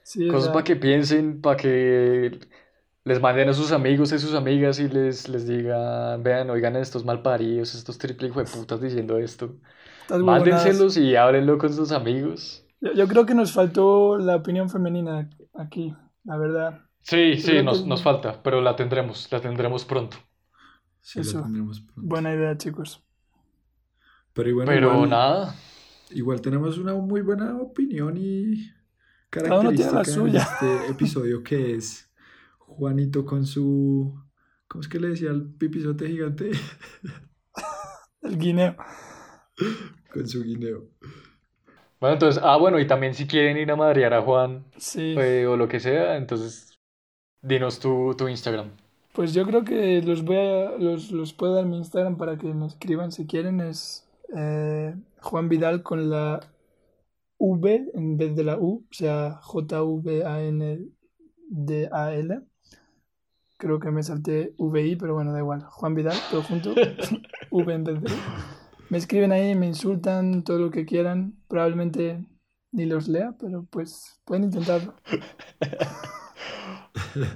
Sí, cosas para que piensen, para que les manden a sus amigos y sus amigas y les, les digan, vean, oigan a estos malparidos, estos triple hijo de putas diciendo esto. Mándenselos y háblenlo con sus amigos. Yo, yo creo que nos faltó la opinión femenina aquí, la verdad. Sí, sí, Creo nos, que- nos falta, pero la tendremos, la tendremos pronto. Sí, Eso. tendremos pronto. Buena idea, chicos. Pero, bueno, Pero igual, nada, igual tenemos una muy buena opinión y característica en suya. este [laughs] episodio que es Juanito con su... ¿Cómo es que le decía al pipizote gigante? [laughs] El guineo. con su guineo. Bueno, entonces, ah, bueno, y también si quieren ir a madrear a Juan Sí. eh, o lo que sea, entonces dinos tu, tu Instagram. Pues yo creo que los voy a, los, los puedo dar mi Instagram para que me escriban si quieren. Es eh, Juan Vidal con la V en vez de la U, o sea, J-V-A-N-D-A-L. Creo que me salté VI, pero bueno, da igual. Juan Vidal, todo junto. [laughs] V en vez de U. Me escriben ahí, me insultan, todo lo que quieran. Probablemente ni los lea, pero pues pueden intentarlo. [laughs]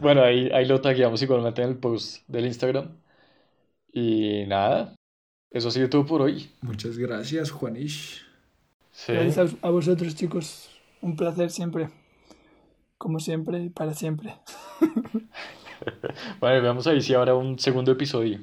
Bueno, ahí, ahí lo tagueamos igualmente en el post del Instagram. Y nada, eso ha sido todo por hoy. Muchas gracias, Juanish. Sí. Gracias a, a vosotros, chicos. Un placer siempre. Como siempre y para siempre. [laughs] Bueno, veamos ahí si habrá un segundo episodio.